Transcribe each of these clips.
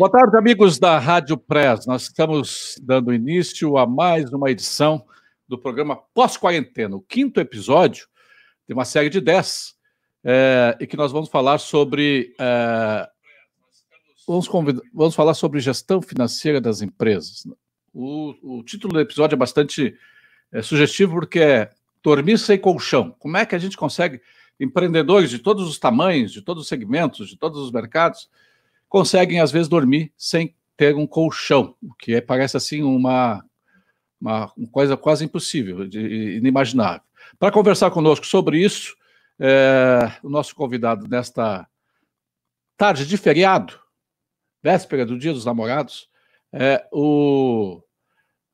Boa tarde, amigos da Rádio Press. Nós estamos dando início a mais uma edição do programa Pós-Quarentena, o quinto episódio de uma série de dez, é, e que nós vamos falar sobre. É, vamos, vamos falar sobre gestão financeira das empresas. O, o título do episódio é bastante é, sugestivo porque é Dormir sem colchão. Como é que a gente consegue, empreendedores de todos os tamanhos, de todos os segmentos, de todos os mercados, conseguem, às vezes, dormir sem ter um colchão, o que é, parece assim uma, uma, coisa quase impossível, de, inimaginável. Para conversar conosco sobre isso, é, o nosso convidado nesta tarde de feriado, véspera do Dia dos Namorados, é o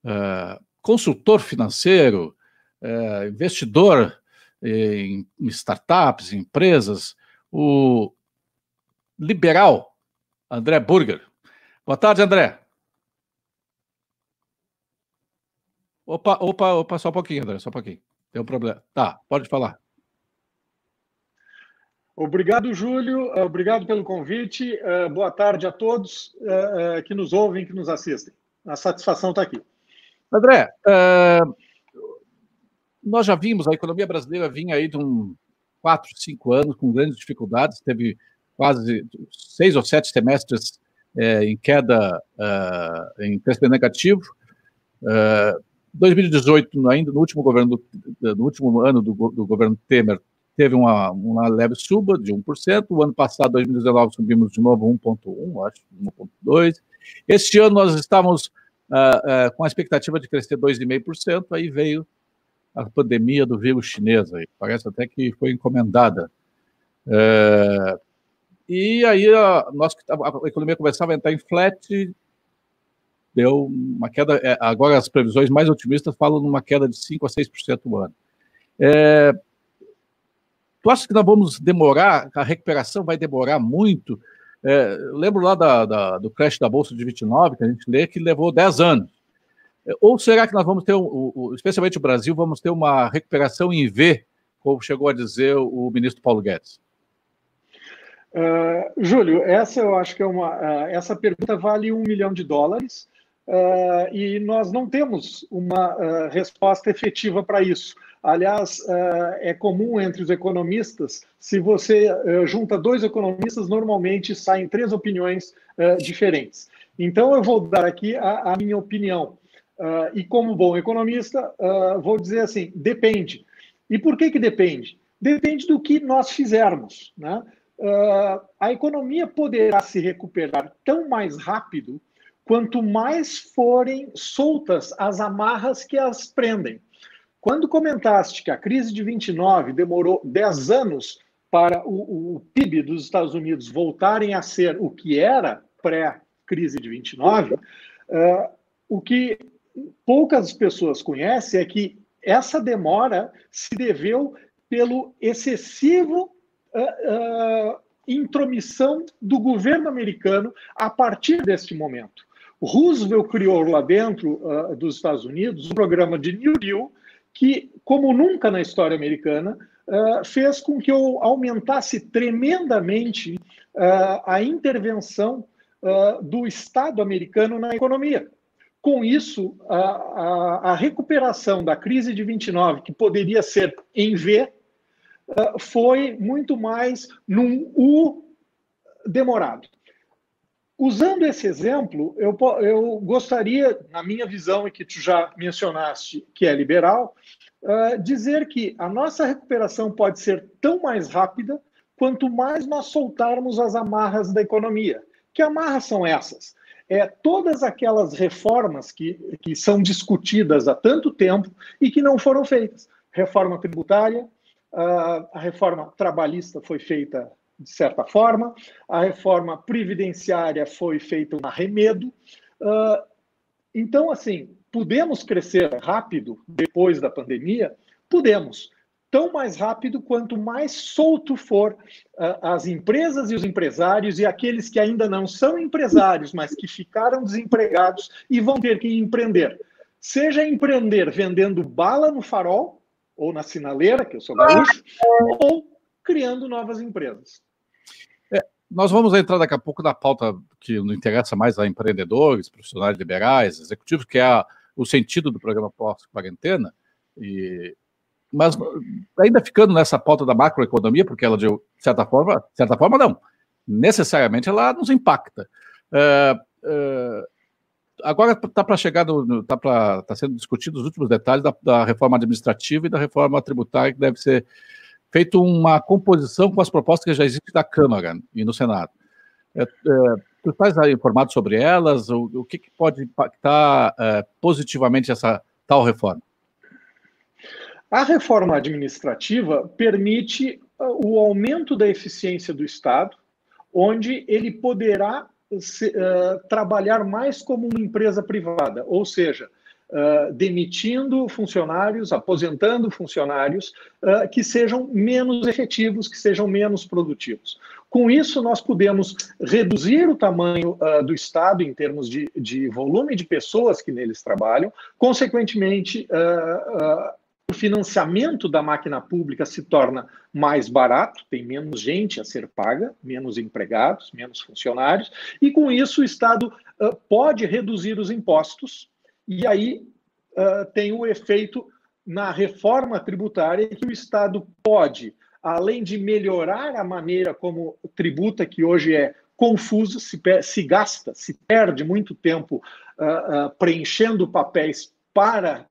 é, consultor financeiro, é, investidor em startups, em empresas, o liberal André Burger. Boa tarde, André. Opa, opa, opa, só um pouquinho, André, só um pouquinho. Tem um problema. Tá, pode falar. Obrigado, Júlio. Eh, obrigado pelo convite. Eh, boa tarde a todos eh, que nos ouvem, que nos assistem. A satisfação está aqui. André, nós já vimos, a economia brasileira vinha aí de um 4, 5 anos com grandes dificuldades, teve quase seis ou sete semestres é, em queda, uh, em crescimento negativo. Uh, 2018, ainda no último governo, no último ano do, do governo Temer, teve uma, uma, leve suba de 1%. O ano passado, 2019, subimos de novo 1,1%, acho, 1,2%. Este ano nós estamos uh, uh, com a expectativa de crescer 2,5%. Aí veio a pandemia do vírus chinês. Aí. Parece até que foi encomendada. E aí a, nossa, a economia começava a entrar em flat, deu uma queda. É, agora as previsões mais otimistas falam numa queda de 5% a 6% no ano. É, tu acha que nós vamos demorar, a recuperação vai demorar muito? É, lembro lá da, da, do crash da Bolsa de 29, que a gente lê, que levou 10 anos. É, ou será que nós vamos ter, um, especialmente o Brasil, vamos ter uma recuperação em V, como chegou a dizer o ministro Paulo Guedes? Uh, Júlio, essa eu acho que é uma. Uh, essa pergunta vale um milhão de dólares uh, e nós não temos uma resposta efetiva para isso. Aliás, é comum entre os economistas, se você junta dois economistas, normalmente saem três opiniões diferentes. Então, eu vou dar aqui a, a minha opinião. e como bom economista, vou dizer assim: depende. E por que, que depende? Depende do que nós fizermos. Né? Uh, a economia poderá se recuperar tão mais rápido quanto mais forem soltas as amarras que as prendem. Quando comentaste que a crise de 29 demorou 10 anos para o, o PIB dos Estados Unidos voltarem a ser o que era pré-crise de 29, uh, ah, o que poucas pessoas conhecem é que essa demora se deveu pelo excessivo uh, intromissão do governo americano a partir deste momento. Roosevelt criou lá dentro uh, dos Estados Unidos um programa de New Deal que, como nunca na história americana, uh, fez com que eu aumentasse tremendamente uh, a intervenção do Estado americano na economia. Com isso, a, a, a recuperação da crise de 29, que poderia ser em V, foi muito mais num U demorado. Usando esse exemplo, eu, eu gostaria, na minha visão, e que tu já mencionaste, que é liberal, uh, dizer que a nossa recuperação pode ser tão mais rápida quanto mais nós soltarmos as amarras da economia. Que amarras são essas? É todas aquelas reformas que, que são discutidas há tanto tempo e que não foram feitas. Reforma tributária, a reforma trabalhista foi feita de certa forma, a reforma previdenciária foi feita um arremedo. Ah, então, assim, podemos crescer rápido depois da pandemia? Podemos. Tão mais rápido quanto mais solto for ah, as empresas e os empresários e aqueles que ainda não são empresários, mas que ficaram desempregados e vão ter que empreender. Seja empreender vendendo bala no farol, ou na sinaleira, que eu sou gaúcho, ou criando novas empresas. É, nós vamos entrar daqui a pouco na pauta que não interessa mais a empreendedores, profissionais liberais, executivos, que é a, o sentido do programa pós-quarentena. Mas ainda ficando nessa pauta da macroeconomia, porque ela, de certa forma, certa forma não, necessariamente ela nos impacta. É, é, agora está para chegar, está tá sendo discutido os últimos detalhes da, da reforma administrativa e da reforma tributária que deve ser feito uma composição com as propostas que já existem da Câmara e no Senado. É, é, tu estás informado sobre elas? O, o que, que, pode impactar é, positivamente essa tal reforma? A reforma administrativa permite uh, o aumento da eficiência do Estado, onde ele poderá se, uh, trabalhar mais como uma empresa privada, ou seja, uh, demitindo funcionários, aposentando funcionários uh, que sejam menos efetivos, que sejam menos produtivos. Com isso, nós podemos reduzir o tamanho uh, do Estado em termos de, de, volume de pessoas que neles trabalham, consequentemente, o financiamento da máquina pública se torna mais barato, tem menos gente a ser paga, menos empregados, menos funcionários, e com isso o Estado uh, pode reduzir os impostos e aí uh, tem o efeito na reforma tributária que o Estado pode, além de melhorar a maneira como tributa, que hoje é confuso, se, se gasta, se perde muito tempo uh, preenchendo papéis para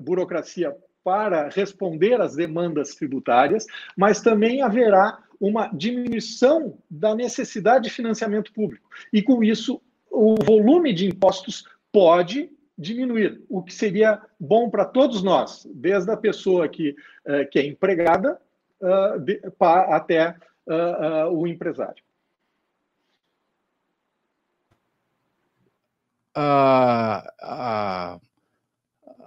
burocracia para responder às demandas tributárias, mas também haverá uma diminuição da necessidade de financiamento público. E com isso, o volume de impostos pode diminuir, o que seria bom para todos nós, desde a pessoa que, uh, que é empregada uh, pa, até uh, o empresário.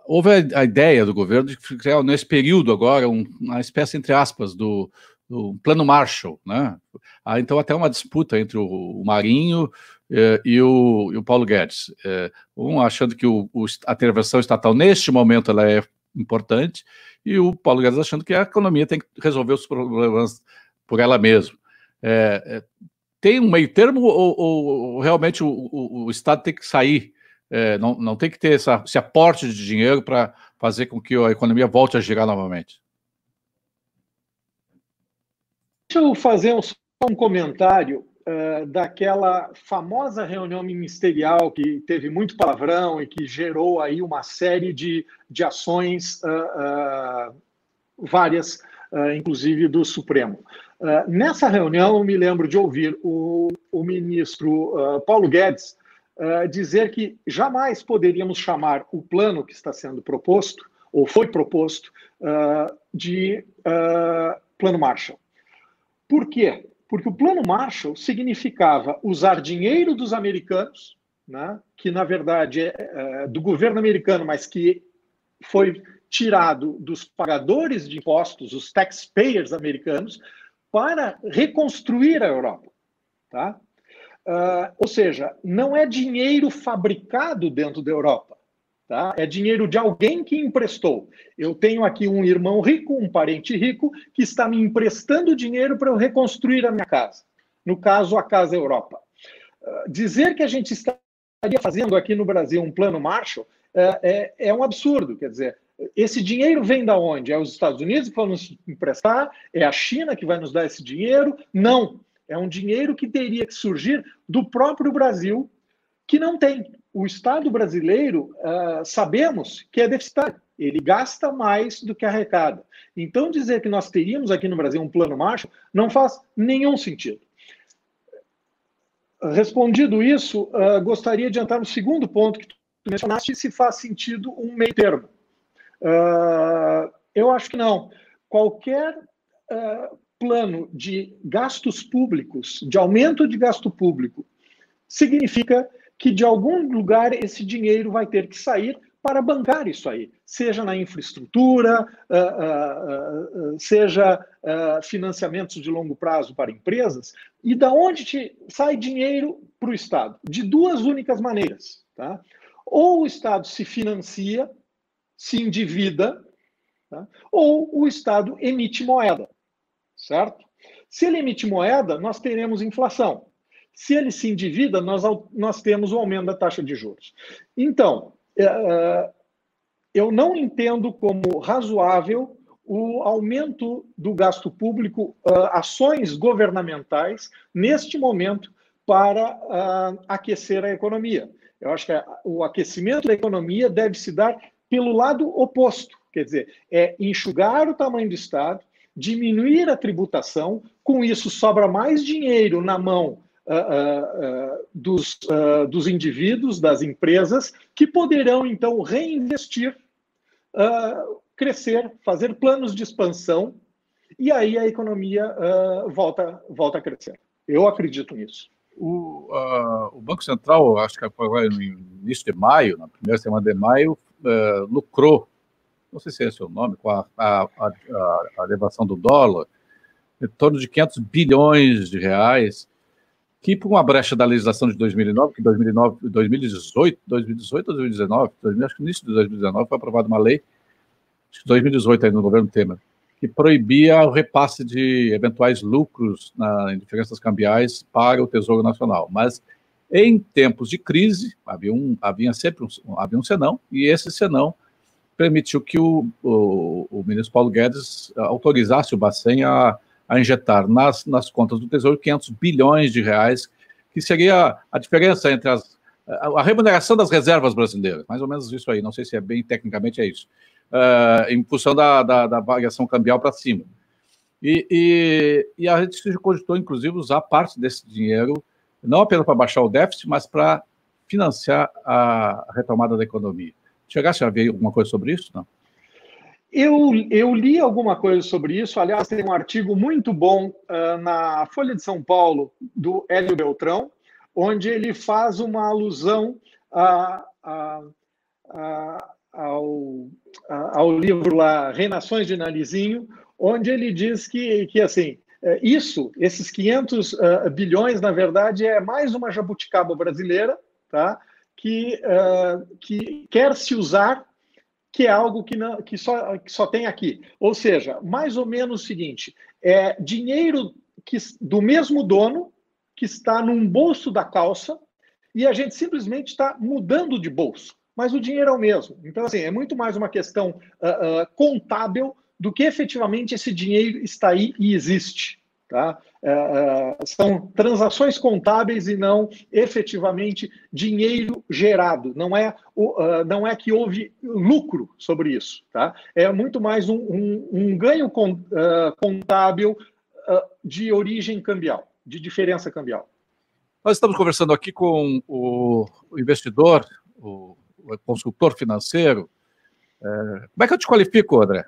Houve a, a, ideia do governo de criar nesse período agora um, uma espécie, entre aspas, do, do plano Marshall, né? Há então até uma disputa entre o, o Marinho eh, e, o, e, o, Paulo Guedes. Eh, um achando que o, a intervenção estatal, neste momento, ela é importante, e o Paulo Guedes achando que a economia tem que resolver os problemas por ela mesma. É, tem um meio termo ou, ou realmente o, Estado tem que sair, é, não, não tem que ter essa, esse aporte de dinheiro para fazer com que a economia volte a girar novamente? Deixa eu fazer um, um comentário uh, daquela famosa reunião ministerial que teve muito palavrão e que gerou aí uma série de, de ações, uh, uh, várias, inclusive do Supremo. nessa reunião, eu me lembro de ouvir o, o ministro Paulo Guedes dizer que jamais poderíamos chamar o plano que está sendo proposto, ou foi proposto, de plano Marshall. Por quê? Porque o Plano Marshall significava usar dinheiro dos americanos, né, que na verdade é do governo americano, mas que foi tirado dos pagadores de impostos, os taxpayers americanos, para reconstruir a Europa. Tá? Uh, ou seja, não é dinheiro fabricado dentro da Europa. Tá? É dinheiro de alguém que emprestou. Eu tenho aqui um irmão rico, um parente rico, que está me emprestando dinheiro para eu reconstruir a minha casa. No caso, a Casa Europa. Uh, dizer que a gente estaria fazendo aqui no Brasil um plano Marshall uh, é, é um absurdo. Quer dizer, esse dinheiro vem da onde? É os Estados Unidos que vão nos emprestar? É a China que vai nos dar esse dinheiro? Não. É um dinheiro que teria que surgir do próprio Brasil, que não tem o Estado brasileiro, uh, sabemos que é deficitário. Ele gasta mais do que arrecada. Então, dizer que nós teríamos aqui no Brasil um plano Marshall não faz nenhum sentido. Respondido isso, uh, gostaria de entrar no segundo ponto que tu mencionaste, se faz sentido um meio termo. Uh, eu acho que não. Qualquer plano de gastos públicos, de aumento de gasto público, significa que de algum lugar esse dinheiro vai ter que sair para bancar isso aí, seja na infraestrutura, uh, uh, uh, seja financiamentos de longo prazo para empresas. E da onde sai dinheiro para o Estado? De duas únicas maneiras. Tá? Ou o Estado se financia, se endivida, tá? ou o Estado emite moeda, certo? Se ele emite moeda, nós teremos inflação. Se ele se endivida, nós, nós temos o aumento da taxa de juros. Então, é, é, eu não entendo como razoável o aumento do gasto público, uh, ações governamentais, neste momento, para uh, aquecer a economia. Eu acho que o aquecimento da economia deve se dar pelo lado oposto, quer dizer, é enxugar o tamanho do Estado, diminuir a tributação, com isso sobra mais dinheiro na mão uh, dos, dos indivíduos, das empresas, que poderão então reinvestir uh, crescer, fazer planos de expansão, e aí a economia uh, volta, volta a crescer. Eu acredito nisso. O, uh, o, Banco Central, acho que agora no início de maio, na primeira semana de maio, uh, lucrou, não sei se é esse o nome, com a, a, a, a, elevação do dólar, em torno de 500 bilhões de reais, que por uma brecha da legislação de 2009, que 2009, 2018, 2018 ou 2019, acho que no início de 2019 foi aprovada uma lei 2018 aí no governo Temer, que proibia o repasse de eventuais lucros na, em diferenças cambiais para o Tesouro Nacional. Mas em tempos de crise, havia, um, havia sempre um, havia um senão, e esse senão permitiu que o, o, o ministro Paulo Guedes autorizasse o Bacen a, a injetar nas, nas contas do Tesouro 500 bilhões de reais, que seria a diferença entre as, a, a remuneração das reservas brasileiras, mais ou menos isso aí, não sei se é bem tecnicamente é isso uh, em função da, da, da variação cambial para cima. E, e, e, a gente cogitou, inclusive, usar parte desse dinheiro, não apenas para baixar o déficit, mas para financiar a retomada da economia. Chegasse a ver alguma coisa sobre isso? Não? Eu, eu li alguma coisa sobre isso. Aliás, tem um artigo muito bom uh, na Folha de São Paulo, do Hélio Beltrão, onde ele faz uma alusão a, a, a, ao, ao livro lá Renações de Narizinho, onde ele diz que, que assim, é, isso, esses 500 uh, bilhões, na verdade, é mais uma jabuticaba brasileira, tá? Que, uh, que quer se usar, que é algo que, não, que, só, que só tem aqui. Ou seja, mais ou menos o seguinte: é dinheiro que, do mesmo dono que está num bolso da calça e a gente simplesmente está mudando de bolso mas o dinheiro é o mesmo. Então, assim, é muito mais uma questão uh, uh, contábil do que efetivamente esse dinheiro está aí e existe. Tá? Uh, são transações contábeis e não efetivamente dinheiro gerado. Não é, não é que houve lucro sobre isso. Tá? É muito mais um, um, um ganho contábil de origem cambial, de diferença cambial. Nós estamos conversando aqui com o investidor, o consultor financeiro. É, como é que eu te qualifico, André?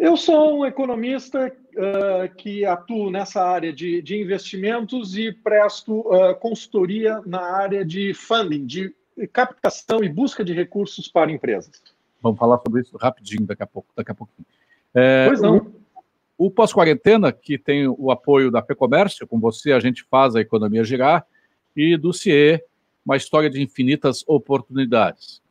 Eu sou um economista uh, que atuo nessa área de, de investimentos e presto uh, consultoria na área de funding, de captação e busca de recursos para empresas. Vamos falar sobre isso rapidinho daqui a pouco. Daqui a pouquinho. É, pois não. O, o pós-quarentena, que tem o apoio da FEComércio, com você a gente faz a economia girar, e do CIE, uma história de infinitas oportunidades.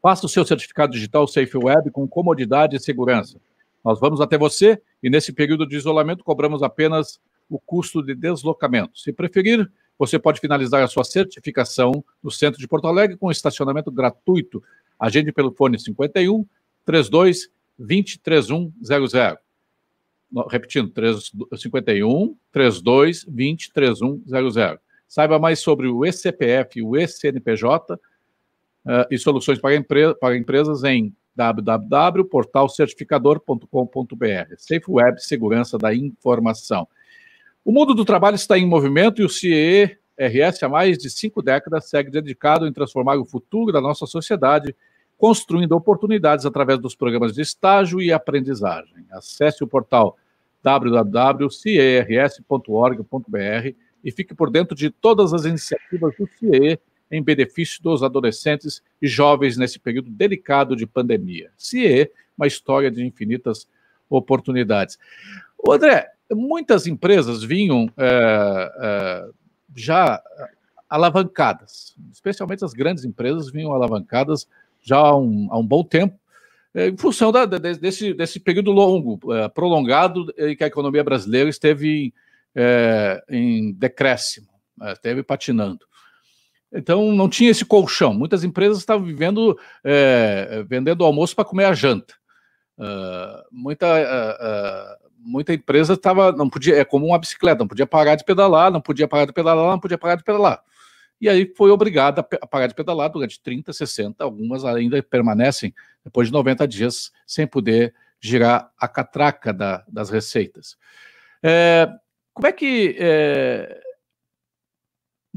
Faça o seu certificado digital Safe Web com comodidade e segurança. Nós vamos até você e, nesse período de isolamento, cobramos apenas o custo de deslocamento. Se preferir, você pode finalizar a sua certificação no centro de Porto Alegre com estacionamento gratuito. Agende pelo fone 51 32 20 3100. Repetindo, 51 32 20 3100. Saiba mais sobre o eCPF e o eCNPJ uh, e soluções para, empre para empresas em www.portalcertificador.com.br. Safe Web, segurança da informação. O mundo do trabalho está em movimento e o CIE-RS há mais de cinco décadas segue dedicado em transformar o futuro da nossa sociedade, construindo oportunidades através dos programas de estágio e aprendizagem. Acesse o portal www.ciers.org.br e fique por dentro de todas as iniciativas do CIE em benefício dos adolescentes e jovens nesse período delicado de pandemia. CIE, uma história de infinitas oportunidades. André, muitas empresas vinham é, é, já alavancadas, especialmente as grandes empresas vinham alavancadas já há um, há um bom tempo, em função da, desse, desse período longo, prolongado, em que a economia brasileira esteve é, em decréscimo, esteve patinando. Então não tinha esse colchão. Muitas empresas estavam vivendo, é, vendendo almoço para comer a janta. Uh, muita, uh, uh, muita empresa estava, não podia, é como uma bicicleta, não podia parar de pedalar, não podia parar de pedalar, não podia parar de pedalar. E aí foi obrigada a parar de pedalar durante 30, 60, algumas ainda permanecem depois de 90 dias sem poder girar a catraca da, das receitas. É, como é que é,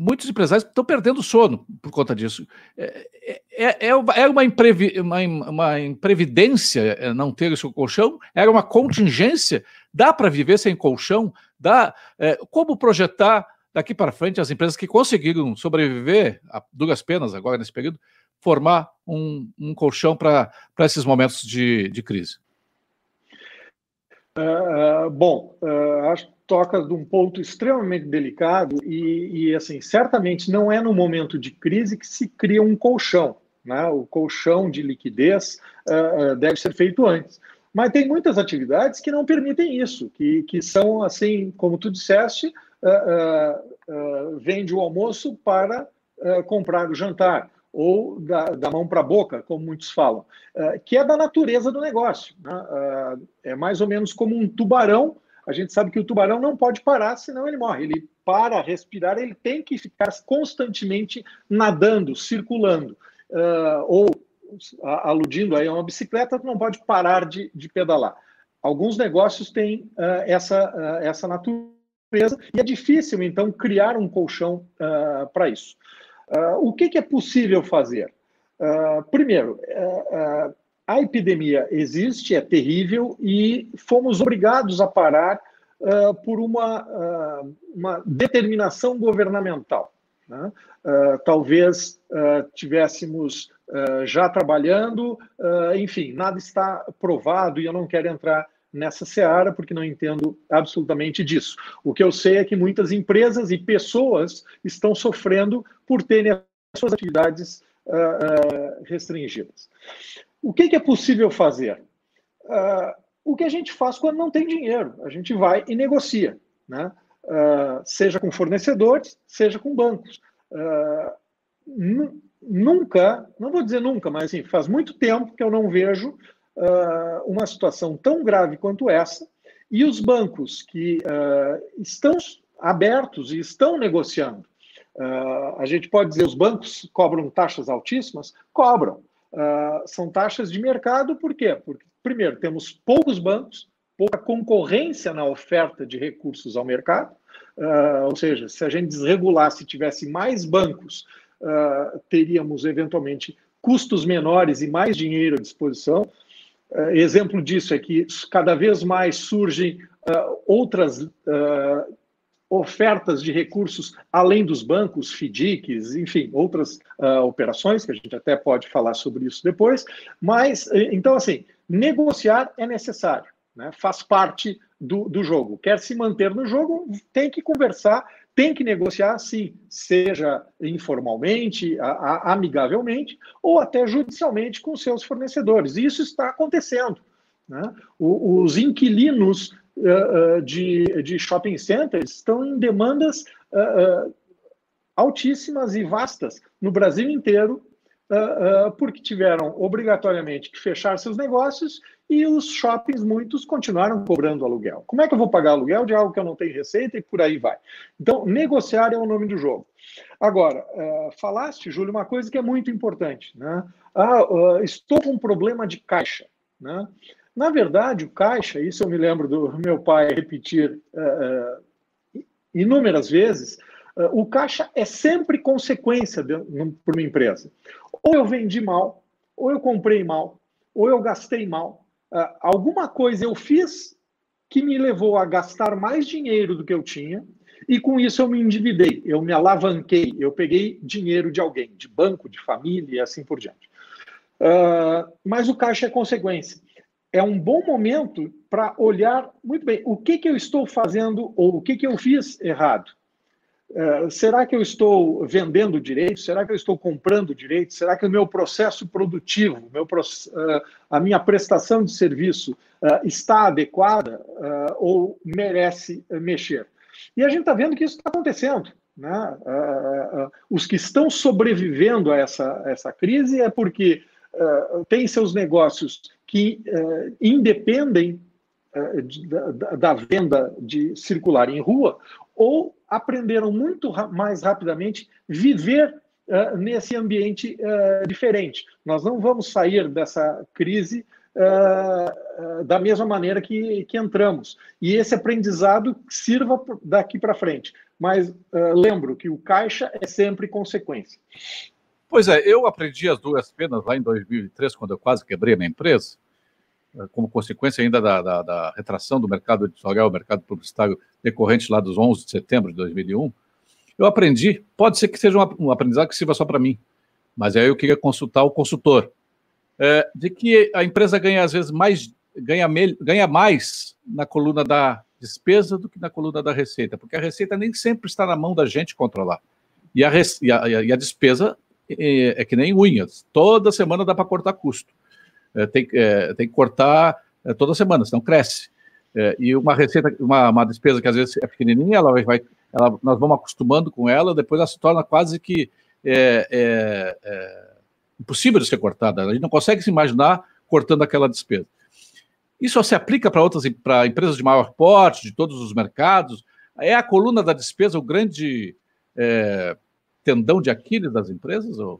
muitos empresários estão perdendo sono por conta disso. É, é, é, é uma, imprevi, uma, uma, imprevidência é, não ter esse colchão? Era uma contingência? Dá para viver sem colchão? Dá? É, como projetar daqui para frente as empresas que conseguiram sobreviver a duras penas agora nesse período, formar um, um colchão para esses momentos de, de crise? Uh, bom, uh, acho que toca de um ponto extremamente delicado e, e, assim, certamente não é no momento de crise que se cria um colchão. Né? O colchão de liquidez uh, deve ser feito antes. Mas tem muitas atividades que não permitem isso, que, que são, assim, como tu disseste, vende o almoço para comprar o jantar ou da, da mão para a boca, como muitos falam, uh, que é da natureza do negócio. Né? Uh, é mais ou menos como um tubarão. A gente sabe que o tubarão não pode parar, senão ele morre. Ele para respirar, ele tem que ficar constantemente nadando, circulando. Uh, ou, aludindo aí a uma bicicleta, não pode parar de, de pedalar. Alguns negócios têm essa, essa natureza e é difícil, então, criar um colchão para isso. Uh, o que, que, é possível fazer? Uh, primeiro, uh, a epidemia existe, é terrível e fomos obrigados a parar por uma, uma, determinação governamental. Né? talvez tivéssemos já trabalhando, enfim, nada está provado e eu não quero entrar nessa seara, porque não entendo absolutamente disso. O que eu sei é que muitas empresas e pessoas estão sofrendo por terem as suas atividades uh, uh, restringidas. O que, que, é possível fazer? Uh, o que a gente faz quando não tem dinheiro? A gente vai e negocia, né? seja com fornecedores, seja com bancos. nunca, não vou dizer nunca, mas assim, faz muito tempo que eu não vejo uh, uma situação tão grave quanto essa, e os bancos que uh, estão abertos e estão negociando. Uh, a gente pode dizer os bancos cobram taxas altíssimas? Cobram. são taxas de mercado, por quê? Porque, primeiro, temos poucos bancos, pouca concorrência na oferta de recursos ao mercado, ou seja, se a gente desregulasse e tivesse mais bancos, teríamos eventualmente custos menores e mais dinheiro à disposição. Uh, exemplo disso é que cada vez mais surgem uh, outras uh, ofertas de recursos além dos bancos, FDICs, enfim, outras operações, que a gente até pode falar sobre isso depois. Mas, então, assim, negociar é necessário, né? faz parte do, do jogo. Quer se manter no jogo, tem que conversar tem que negociar, sim, seja informalmente, a, a, amigavelmente, ou até judicialmente com seus fornecedores. E isso está acontecendo. Né? O, os inquilinos uh, uh, de, de shopping centers estão em demandas uh, altíssimas e vastas no Brasil inteiro uh, uh, porque tiveram obrigatoriamente que fechar seus negócios e os shoppings, muitos, continuaram cobrando aluguel. Como é que eu vou pagar aluguel de algo que eu não tenho receita e por aí vai? Então, negociar é o nome do jogo. Agora, uh, falaste, Júlio, uma coisa que é muito importante. Né? Ah, estou com um problema de caixa. Né? Na verdade, o caixa, isso eu me lembro do meu pai repetir inúmeras vezes, o caixa é sempre consequência para uma empresa. Ou eu vendi mal, ou eu comprei mal, ou eu gastei mal. Uh, alguma coisa eu fiz que me levou a gastar mais dinheiro do que eu tinha, e com isso eu me endividei, eu me alavanquei, eu peguei dinheiro de alguém, de banco, de família e assim por diante. Uh, mas o caixa é consequência. É um bom momento para olhar muito bem o que, que eu estou fazendo ou o que, que eu fiz errado. Uh, será que eu estou vendendo direito? Será que eu estou comprando direito? Será que o meu processo produtivo, meu, uh, a minha prestação de serviço uh, está adequada ou merece mexer? E a gente está vendo que isso está acontecendo. Né? os que estão sobrevivendo a essa, essa crise é porque têm seus negócios que independem da, da venda de circular em rua ou aprenderam muito mais rapidamente viver uh, nesse ambiente uh, diferente. Nós não vamos sair dessa crise uh, da mesma maneira que, que entramos. E esse aprendizado sirva daqui para frente. Mas lembro que o caixa é sempre consequência. Pois é, eu aprendi as duas penas lá em 2003, quando eu quase quebrei a minha empresa. Eh, como consequência ainda da, da, da, retração do mercado editorial, mercado publicitário decorrente lá dos 11 de setembro de 2001, eu aprendi, pode ser que seja um, aprendizado que sirva só para mim, mas aí eu queria consultar o consultor, é, de que a empresa ganha às vezes mais, ganha, ganha mais na coluna da despesa do que na coluna da receita, porque a receita nem sempre está na mão da gente controlar. E a, e a, e a despesa é, é que nem unhas, toda semana dá para cortar custo tem, é, tem que cortar é, toda semana, senão cresce. É, e uma receita, uma, uma, despesa que às vezes é pequenininha, ela vai, ela, nós vamos acostumando com ela, depois ela se torna quase que é, é, impossível de ser cortada. A gente não consegue se imaginar cortando aquela despesa. Isso se aplica para outras, para empresas de maior porte, de todos os mercados. É a coluna da despesa o grande tendão de Aquiles das empresas? Ou?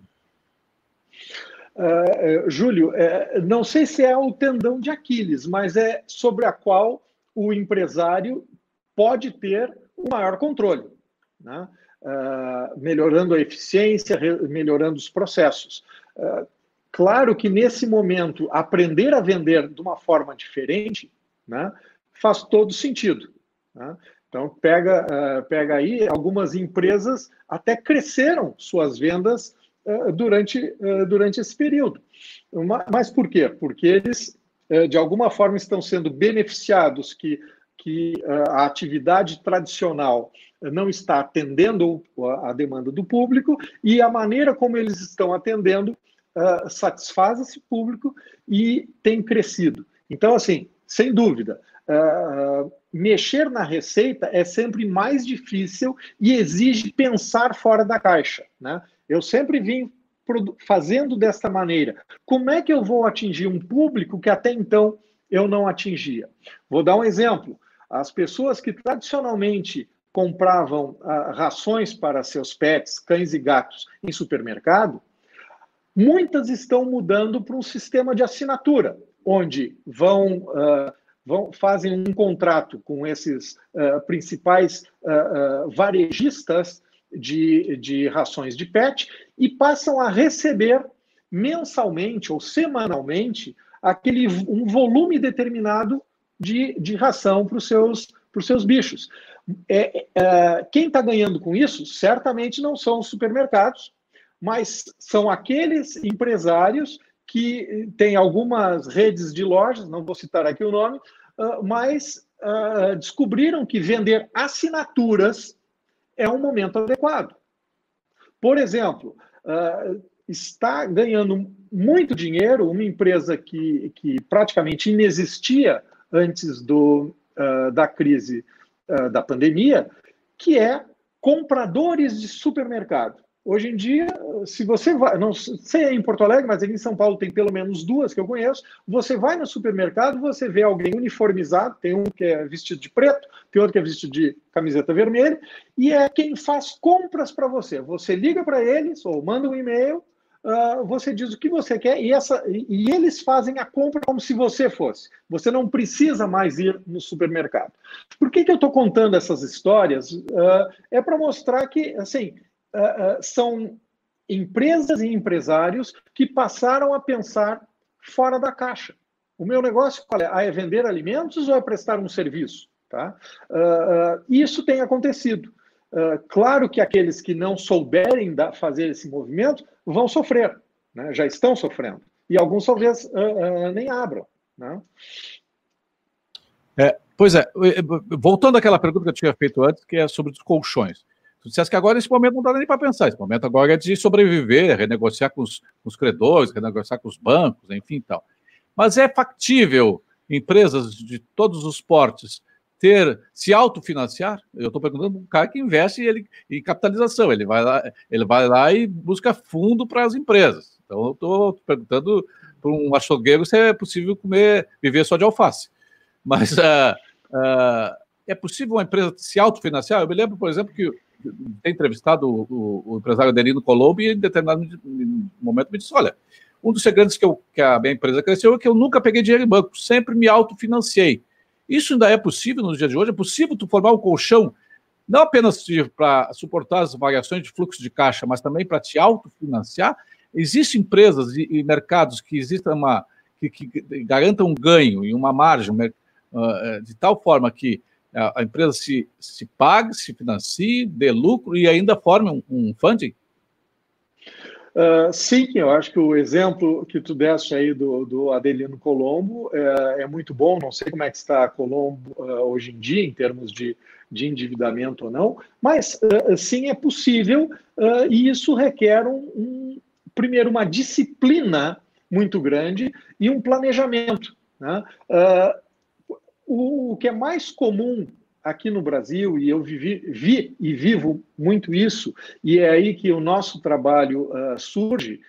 Uh, Júlio, uh, não sei se é o tendão de Aquiles, mas é sobre a qual o empresário pode ter o maior controle, né? uh, melhorando a eficiência, melhorando os processos. claro que nesse momento, aprender a vender de uma forma diferente né, faz todo sentido. Né? Então, pega, pega aí, algumas empresas até cresceram suas vendas eh, durante, eh, durante esse período. Mas por quê? Porque eles, eh, de alguma forma, estão sendo beneficiados que, que a atividade tradicional não está atendendo a demanda do público e a maneira como eles estão atendendo satisfaz esse público e tem crescido. Então, assim, sem dúvida, mexer na receita é sempre mais difícil e exige pensar fora da caixa. Né? Eu sempre vim fazendo desta maneira. Como é que eu vou atingir um público que até então eu não atingia? Vou dar um exemplo. As pessoas que tradicionalmente compravam ah, rações para seus pets, cães e gatos, em supermercado, muitas estão mudando para um sistema de assinatura, onde vão, uh, vão fazem um contrato com esses uh, principais uh, varejistas de, de rações de PET e passam a receber mensalmente ou semanalmente aquele um volume determinado de, de ração para os seus, seus bichos. É, é, quem está ganhando com isso certamente não são os supermercados, mas são aqueles empresários que têm algumas redes de lojas, não vou citar aqui o nome, uh, mas uh, descobriram que vender assinaturas é um momento adequado. Por exemplo, uh, está ganhando muito dinheiro uma empresa que, que praticamente inexistia antes do, uh, da crise uh, da pandemia, que é compradores de supermercado. Hoje em dia, se você vai, não sei em Porto Alegre, mas aqui em São Paulo tem pelo menos duas que eu conheço. Você vai no supermercado, você vê alguém uniformizado, tem um que é vestido de preto, tem outro que é vestido de camiseta vermelha, e é quem faz compras para você. Você liga para eles ou manda um e-mail, uh, você diz o que você quer e, essa, e eles fazem a compra como se você fosse. Você não precisa mais ir no supermercado. Por que, que eu estou contando essas histórias? Uh, é para mostrar que, assim, uh, são empresas e empresários que passaram a pensar fora da caixa. O meu negócio qual é? Ah, é vender alimentos ou é prestar um serviço? Tá? Uh, isso tem acontecido. claro que aqueles que não souberem da, fazer esse movimento vão sofrer, né? já estão sofrendo. E alguns talvez nem abram. Né? É, pois é, voltando àquela pergunta que eu tinha feito antes, que é sobre os colchões. Tu disseste que agora, nesse momento, não dá nem para pensar. Esse momento agora é de sobreviver, renegociar com os, com os credores, renegociar com os bancos, enfim e tal. Mas é factível empresas de todos os portes ter se autofinanciar? Eu estou perguntando um cara que investe ele, em capitalização, ele vai lá, ele vai lá e busca fundo para as empresas. Então eu estou perguntando para um açougueiro se é possível comer, viver só de alface. Mas uh, uh, é possível uma empresa se autofinanciar? Eu me lembro, por exemplo, que tem entrevistado o, o, o empresário Adelino Colombo e em determinado momento me disse: olha, um dos segredos que, eu, que a minha empresa cresceu é que eu nunca peguei dinheiro em banco, sempre me autofinanciei. Isso ainda é possível no dia de hoje? É possível tu formar um colchão, não apenas para suportar as variações de fluxo de caixa, mas também para te autofinanciar? Existem empresas e, e mercados que existam uma que, que, garantam um ganho e uma margem uh, de tal forma que a, empresa se, se pague, se financie, dê lucro e ainda forme um, um funding? Uh, sim, eu acho que o exemplo que tu deste aí do, do Adelino Colombo é, é, muito bom. Não sei como é que está Colombo uh, hoje em dia, em termos de, de endividamento ou não, mas uh, sim é possível e isso requer um, um, primeiro uma disciplina muito grande e um planejamento. Né? O, o que é mais comum aqui no Brasil, e eu vivi, vi e vivo muito isso, e é aí que o nosso trabalho uh, surge,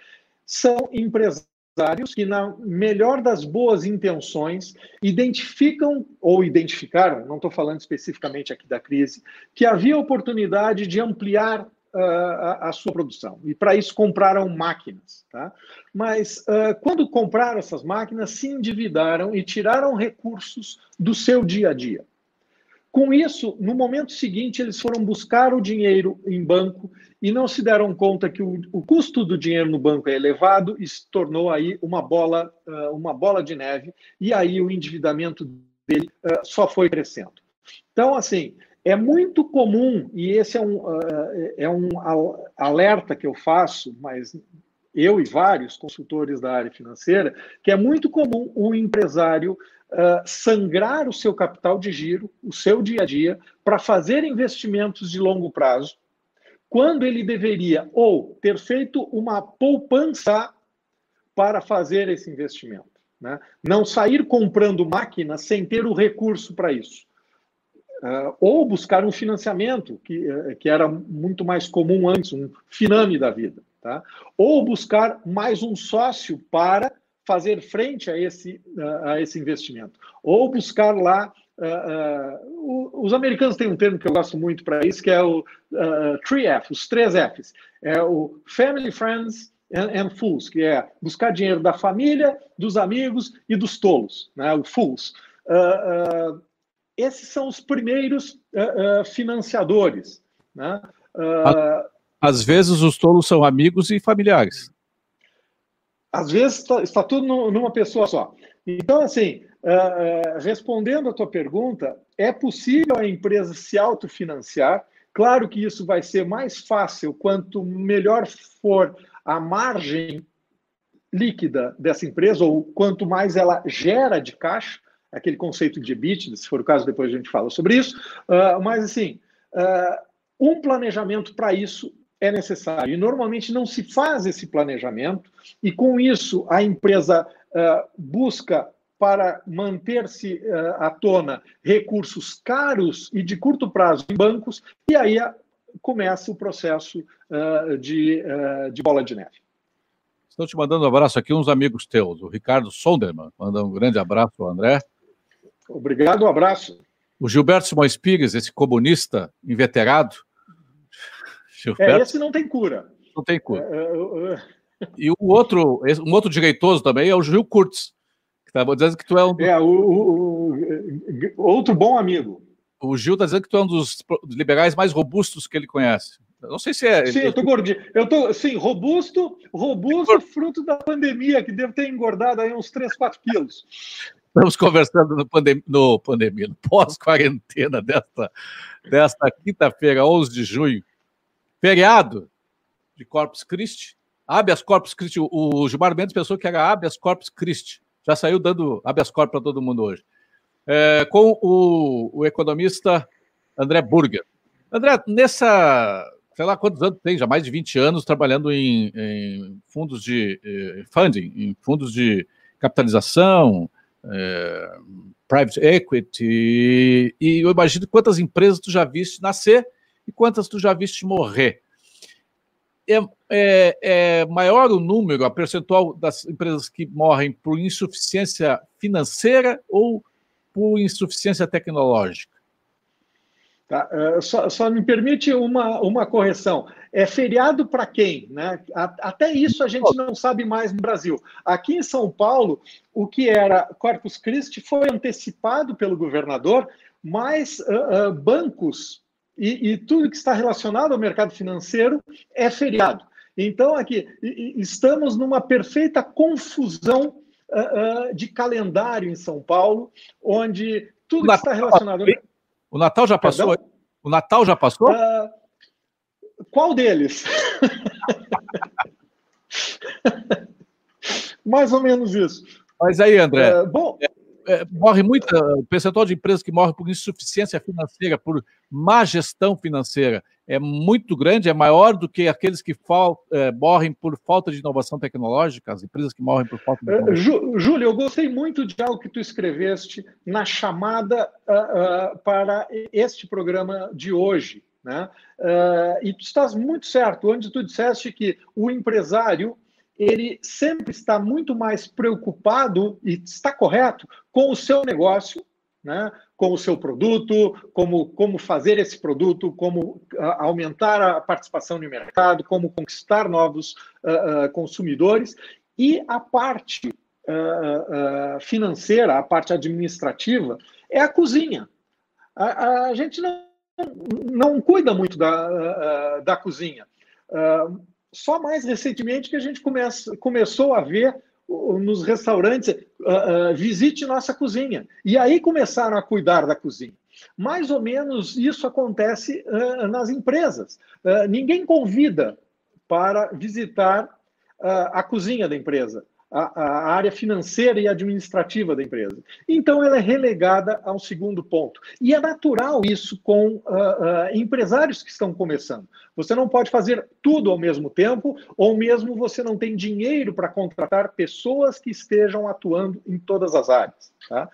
são empresários que, na melhor das boas intenções, identificam ou identificaram, não estou falando especificamente aqui da crise, que havia oportunidade de ampliar uh, a, a, sua produção. E para isso compraram máquinas. Tá? Mas uh, quando compraram essas máquinas, se endividaram e tiraram recursos do seu dia a dia. Com isso, no momento seguinte, eles foram buscar o dinheiro em banco e não se deram conta que o, o custo do dinheiro no banco é elevado e se tornou aí uma bola, uh, uma bola de neve, e aí o endividamento dele só foi crescendo. Então, assim, é muito comum, e esse é um, uh, é um alerta que eu faço, mas eu e vários consultores da área financeira, que é muito comum o empresário uh, sangrar o seu capital de giro, o seu dia a dia, para fazer investimentos de longo prazo, quando ele deveria ou ter feito uma poupança para fazer esse investimento. Né? Não sair comprando máquinas sem ter o recurso para isso. Uh, ou buscar um financiamento, que, uh, que era muito mais comum antes, um finame da vida. Tá? Ou buscar mais um sócio para fazer frente a esse, a esse investimento. Ou buscar lá. Uh, uh, os americanos têm um termo que eu gosto muito para isso, que é o uh, 3F, os três Fs. É o Family, Friends and, and, Fools, que é buscar dinheiro da família, dos amigos e dos tolos, né? o Fools. Esses são os primeiros financiadores. Né? Às vezes os tolos são amigos e familiares às vezes está, está tudo numa pessoa só. Então, assim, uh, uh, respondendo a tua pergunta, é possível a empresa se autofinanciar. Claro que isso vai ser mais fácil quanto melhor for a margem líquida dessa empresa, ou quanto mais ela gera de caixa, aquele conceito de EBITDA, se for o caso, depois a gente fala sobre isso. Uh, mas, assim, um planejamento para isso é necessário. E normalmente não se faz esse planejamento, e com isso a empresa uh, busca para manter-se uh, à tona recursos caros e de curto prazo em bancos, e aí uh, começa o processo uh, de, de bola de neve. Estou te mandando um abraço aqui, uns amigos teus. O Ricardo Sonderman manda um grande abraço ao André. Obrigado, um abraço. O Gilberto Simões Pires, esse comunista inveterado, é, esse não tem cura. Não tem cura. É, é, e o outro, um outro direitoso também é o Gil Kurtz, que está dizendo que tu é um. É, o, o, o, outro bom amigo. O Gil está dizendo que tu é um dos liberais mais robustos que ele conhece. não sei se é. Sim, eu tô gordinho. Eu tô, sim, robusto, robusto, fruto da pandemia, que deve ter engordado aí uns 3, 4 quilos. Estamos conversando no, pandem no pandemia, no pós-quarentena desta, desta quinta-feira, 11 de junho feriado de Corpus Christi, habeas corpus Christi, o Gilmar Mendes pensou que era habeas corpus Christi, já saiu dando habeas corpus para todo mundo hoje. É, com o, o, economista André Burger. André, nessa, sei lá quantos anos tem, já mais de 20 anos trabalhando em, em fundos de eh, funding, em fundos de capitalização, eh, private equity, e eu imagino quantas empresas tu já viste nascer e quantas tu já viste morrer. É, é, é, maior o número, a percentual das empresas que morrem por insuficiência financeira ou por insuficiência tecnológica? Tá? Uh, só, só, me permite uma, uma correção. É feriado para quem? Né? Até isso a gente não sabe mais no Brasil. Aqui em São Paulo, o que era Corpus Christi foi antecipado pelo governador, mas uh, uh, bancos e, e, tudo que está relacionado ao mercado financeiro é feriado. Então, aqui, estamos numa perfeita confusão de calendário em São Paulo, onde tudo que está relacionado. O Natal já passou? Perdão? O Natal já passou? Uh, qual deles? Mais ou menos isso. Mas aí, André, uh, bom, é, é, morre muito, o percentual de empresas que morrem por insuficiência financeira, por má gestão financeira, é muito grande, é maior do que aqueles que fal, é, morrem por falta de inovação tecnológica, as empresas que morrem por falta de uh, Júlio, eu gostei muito de algo que tu escreveste na chamada uh, uh, para este programa de hoje. Né? e tu estás muito certo, onde tu disseste que o empresário ele sempre está muito mais preocupado, e está correto, com o seu negócio, né? com o seu produto, como, como fazer esse produto, como uh, aumentar a participação no mercado, como conquistar novos uh, uh, consumidores, e a parte financeira, a parte administrativa, é a cozinha. A, a gente não, não cuida muito da, da cozinha só mais recentemente que a gente começa, começou a ver nos restaurantes, uh, uh, visite nossa cozinha. E aí começaram a cuidar da cozinha. Mais ou menos isso acontece uh, nas empresas. ninguém convida para visitar a cozinha da empresa a, a, área financeira e administrativa da empresa. Então, ela é relegada ao segundo ponto. E é natural isso com uh, uh, empresários que estão começando. Você não pode fazer tudo ao mesmo tempo, ou mesmo você não tem dinheiro para contratar pessoas que estejam atuando em todas as áreas. Tá?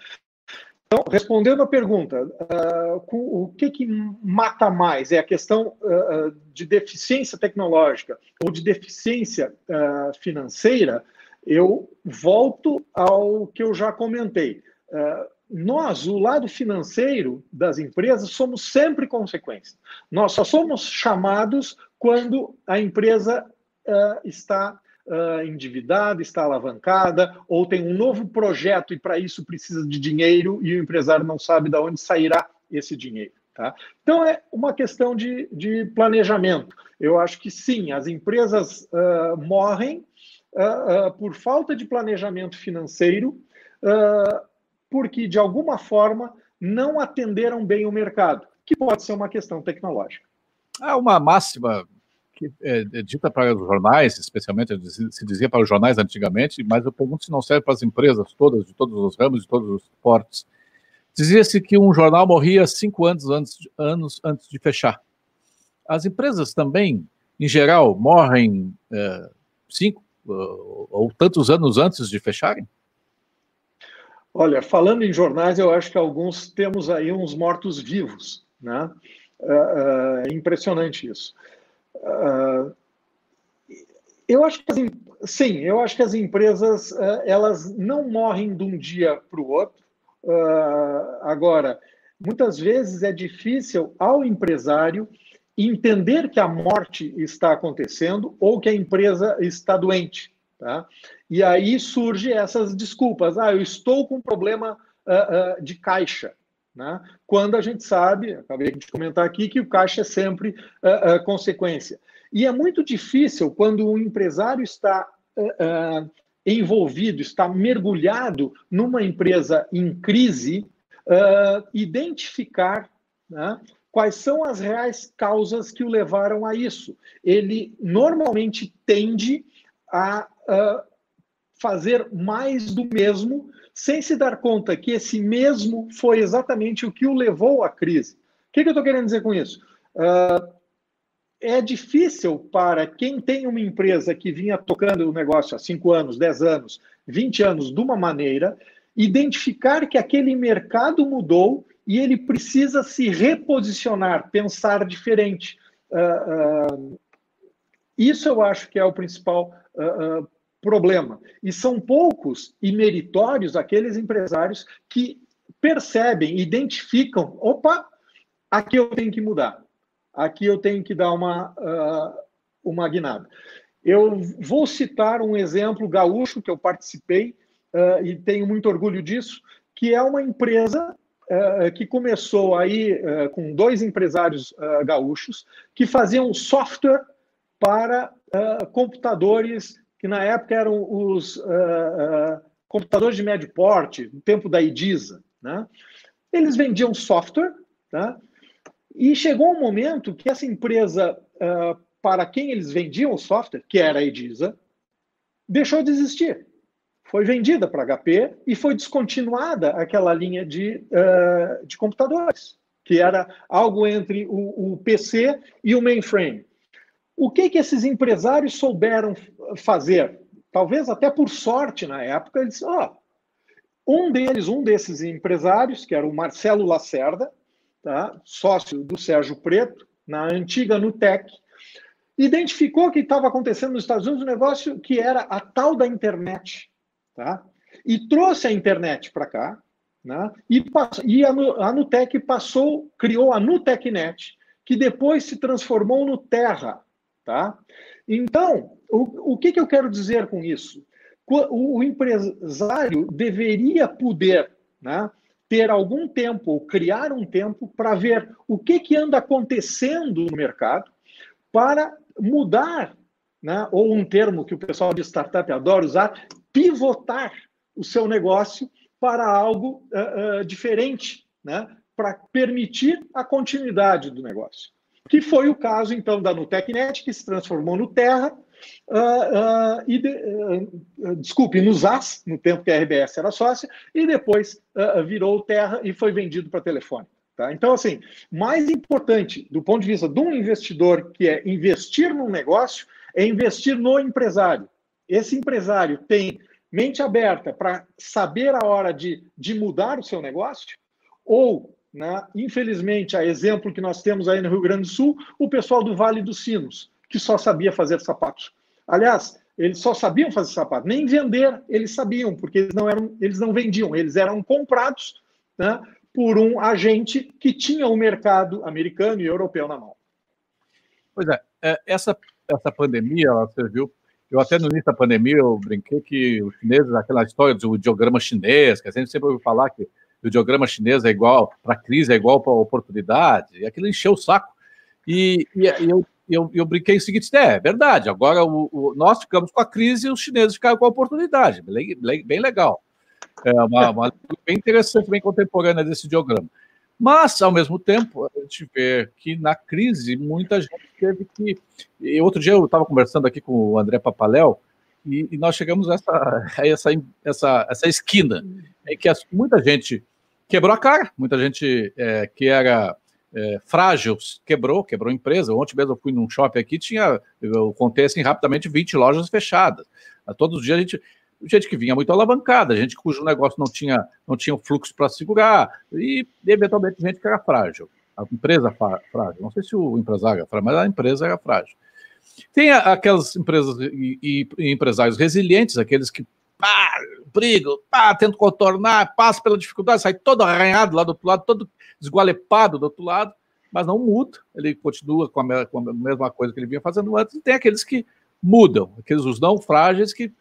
Então, respondendo a pergunta, uh, o que, que mata mais? É a questão uh, de deficiência tecnológica ou de deficiência uh, financeira? Eu volto ao que eu já comentei. Uh, nós, o lado financeiro das empresas, somos sempre consequência. Nós só somos chamados quando a empresa uh, está uh, endividada, está alavancada, ou tem um novo projeto e para isso precisa de dinheiro e o empresário não sabe de onde sairá esse dinheiro. Tá? Então, é uma questão de, de planejamento. Eu acho que sim, as empresas uh, morrem uh, uh, por falta de planejamento financeiro, uh, porque de alguma forma não atenderam bem o mercado, que pode ser uma questão tecnológica. Há uma máxima que é, é dita para os jornais, especialmente se dizia para os jornais antigamente, mas eu pergunto se não serve para as empresas todas, de todos os ramos, de todos os portes. Dizia-se que um jornal morria cinco anos antes, anos antes de fechar. As empresas também, em geral, morrem é, cinco, ou tantos anos antes de fecharem? Olha, falando em jornais, eu acho que alguns temos aí uns mortos-vivos, né? É, é impressionante isso. É, eu acho que as, sim, eu acho que as empresas elas não morrem de um dia para o outro. agora, muitas vezes é difícil ao empresário entender que a morte está acontecendo ou que a empresa está doente. Tá? E aí surge essas desculpas. Ah, eu estou com um problema uh, uh, de caixa. Né? Quando a gente sabe, acabei de comentar aqui, que o caixa é sempre uh, consequência. E é muito difícil quando o empresário está envolvido, está mergulhado numa empresa em crise, identificar né, Quais são as reais causas que o levaram a isso? Ele normalmente tende a uh, fazer mais do mesmo, sem se dar conta que esse mesmo foi exatamente o que o levou à crise. O que, que eu estou querendo dizer com isso? Uh, é difícil para quem tem uma empresa que vinha tocando o negócio há 5 anos, 10 anos, 20 anos de uma maneira, identificar que aquele mercado mudou e ele precisa se reposicionar, pensar diferente. Uh, uh, isso eu acho que é o principal uh, problema. E são poucos e meritórios aqueles empresários que percebem, identificam: opa, aqui eu tenho que mudar, aqui eu tenho que dar uma, uma guinada. Eu vou citar um exemplo gaúcho que eu participei e tenho muito orgulho disso, que é uma empresa que começou aí uh, com dois empresários gaúchos que faziam software para computadores que na época eram os computadores de médio porte, no tempo da IDISA. Né? Eles vendiam software, tá? e chegou um momento que essa empresa, para quem eles vendiam o software, que era a IDISA, deixou de existir foi vendida para HP e foi descontinuada aquela linha de, uh, de computadores, que era algo entre o, o, PC e o mainframe. O que, que esses empresários souberam fazer? Talvez até por sorte na época, eles, oh, um deles, um desses empresários, que era o Marcelo Lacerda, tá, sócio do Sérgio Preto, na antiga Nutec, identificou que estava acontecendo nos Estados Unidos um negócio que era a tal da internet tá? E trouxe a internet para cá, né? E, e a, a Nutec passou, criou a NutecNet, que depois se transformou no Terra, tá? Então, o, o que, que eu quero dizer com isso? O, o empresário deveria poder, né? ter algum tempo, ou criar um tempo para ver o que, que anda acontecendo no mercado para mudar, né? ou um termo que o pessoal de startup adora usar, pivotar o seu negócio para algo uh, uh, diferente, né? para permitir a continuidade do negócio. Que foi o caso, então, da Nutecnet, que se transformou no Terra, uh, e de, desculpe, no ZAS, no tempo que a RBS era sócia, e depois virou Terra e foi vendido para telefone. Tá? Então, assim, mais importante do ponto de vista de um investidor que é investir num negócio, é investir no empresário. Esse empresário tem mente aberta para saber a hora de, de mudar o seu negócio? Ou, né, infelizmente, a exemplo que nós temos aí no Rio Grande do Sul, o pessoal do Vale dos Sinos, que só sabia fazer sapatos. Aliás, eles só sabiam fazer sapato, nem vender eles sabiam, porque eles não, eram, eles não vendiam, eles eram comprados né, por um agente que tinha o um mercado americano e europeu na mão. Pois é, é essa, essa pandemia ela serviu eu até no início da pandemia eu brinquei que os chineses, aquela história do diagrama chinês, que a gente sempre ouviu falar que o diagrama chinês é igual para crise, é igual para oportunidade, e aquilo encheu o saco. E, e, e eu, eu, eu, brinquei o seguinte: é, é verdade, agora o, o, nós ficamos com a crise e os chineses ficaram com a oportunidade. Bem, bem legal. É uma, uma bem interessante, bem contemporânea desse diagrama. Mas, ao mesmo tempo, a gente vê que na crise muita gente teve que. E outro dia eu estava conversando aqui com o André Papaléu e, e nós chegamos a essa, a essa, essa, essa esquina em que muita gente quebrou a cara, muita gente é, que era é, frágil quebrou, quebrou empresa. Ontem mesmo eu fui num shopping aqui, tinha, eu contei assim rapidamente, 20 lojas fechadas. Todos os dias a gente gente que vinha muito alavancada, gente cujo negócio não tinha, não tinha fluxo para segurar, e eventualmente gente que era frágil. A empresa frágil, não sei se o empresário era frágil, mas a empresa era frágil. Tem aquelas empresas e, e, e empresários resilientes, aqueles que pá, brigam, pá, tentam contornar, passam pela dificuldade, sai todo arranhado lá do outro lado, todo esgualepado do outro lado, mas não muda, ele continua com a, com a mesma coisa que ele vinha fazendo antes, e tem aqueles que mudam, aqueles os não frágeis que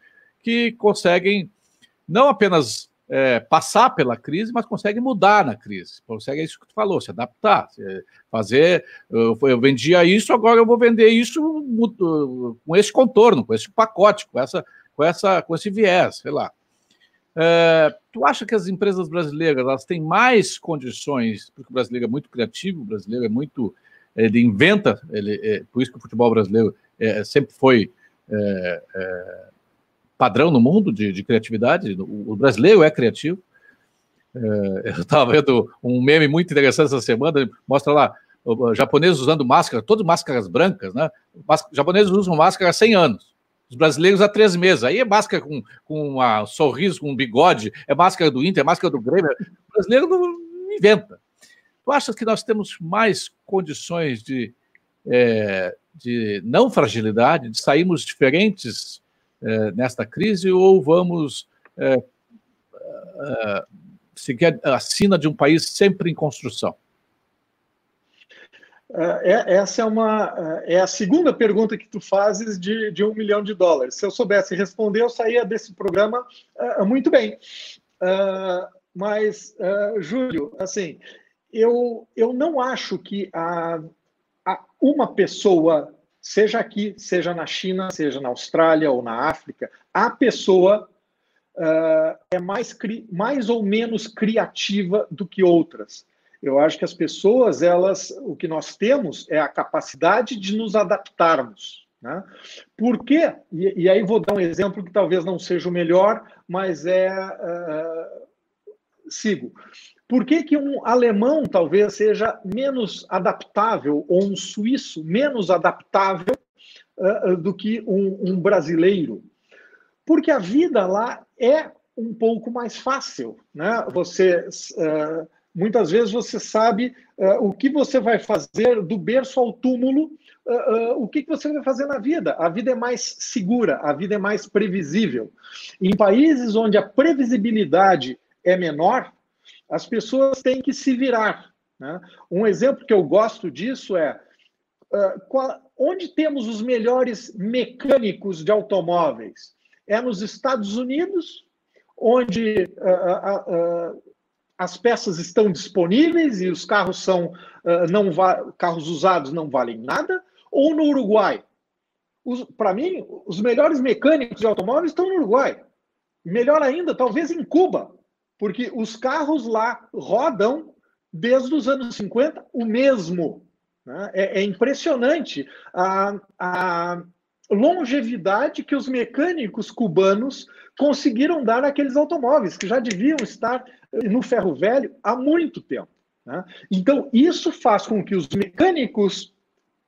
que conseguem não apenas é, passar pela crise, mas conseguem mudar na crise. Consegue isso que tu falou, se adaptar, fazer. Eu, eu, vendia isso, agora eu vou vender isso com esse contorno, com esse pacote, com essa, com essa, com esse viés, sei lá. É, tu acha que as empresas brasileiras elas têm mais condições, porque o brasileiro é muito criativo, o brasileiro é muito. Ele inventa, ele, é, por isso que o futebol brasileiro é, sempre foi é, é padrão no mundo de, de criatividade. O, brasileiro é criativo. É, eu estava vendo um meme muito interessante essa semana, mostra lá japoneses usando máscara, todas máscaras brancas, né? japoneses usam máscara há 100 anos. Os brasileiros há três meses. Aí é máscara com, com um sorriso, com um bigode, é máscara do Inter, é máscara do Grêmio. O brasileiro não inventa. Tu achas que nós temos mais condições de, é, de não fragilidade, de sairmos diferentes é, nesta crise, ou vamos é, é seguir a sina de um país sempre em construção? É, essa é uma é a segunda pergunta que tu fazes de, de um milhão de dólares. Se eu soubesse responder, eu saía desse programa uh, muito bem. Uh, mas, uh, Júlio, assim, eu, eu não acho que a, a uma pessoa, seja aqui, seja na China, seja na Austrália ou na África, a pessoa é mais, mais ou menos criativa do que outras. Eu acho que as pessoas, elas, o que nós temos é a capacidade de nos adaptarmos. Né? Por quê? E, e aí vou dar um exemplo que talvez não seja o melhor, mas é. Uh, sigo. Por que, que um alemão talvez seja menos adaptável, ou um suíço menos adaptável uh, do que um, um brasileiro? Porque a vida lá é um pouco mais fácil. Né? Você. Uh, Muitas vezes você sabe uh, o que você vai fazer do berço ao túmulo, uh, o que, que você vai fazer na vida. A vida é mais segura, a vida é mais previsível. Em países onde a previsibilidade é menor, as pessoas têm que se virar. Né? Um exemplo que eu gosto disso é qual, onde temos os melhores mecânicos de automóveis? É nos Estados Unidos, onde as peças estão disponíveis e os carros são uh, não carros usados não valem nada, ou no Uruguai. Para mim, os melhores mecânicos de automóveis estão no Uruguai. Melhor ainda, talvez em Cuba, porque os carros lá rodam desde os anos 50 o mesmo. Né? É, é, impressionante a, a longevidade que os mecânicos cubanos conseguiram dar àqueles automóveis, que já deviam estar no ferro velho há muito tempo. Né? Então, isso faz com que os mecânicos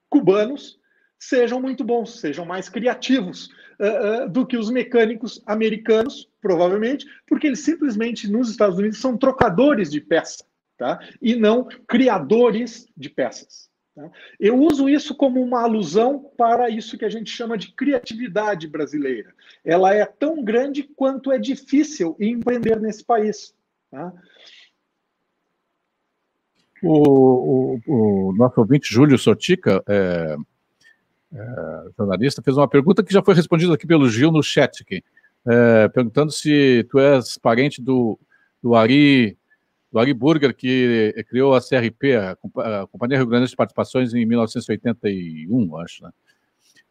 cubanos sejam muito bons, sejam mais criativos uh, uh, do que os mecânicos americanos, provavelmente, porque eles simplesmente nos Estados Unidos são trocadores de peça, tá? E não criadores de peças. Tá? Eu uso isso como uma alusão para isso que a gente chama de criatividade brasileira. Ela é tão grande quanto é difícil empreender nesse país. Tá? O, o, o, nosso ouvinte Júlio Sotica, é, é, jornalista, fez uma pergunta que já foi respondida aqui pelo Gil no chat, aqui, é, perguntando se tu és parente do, do Ari do Ari Burger, que criou a CRP, a, Companhia Rio Grande de Participações, em 1981, acho, né?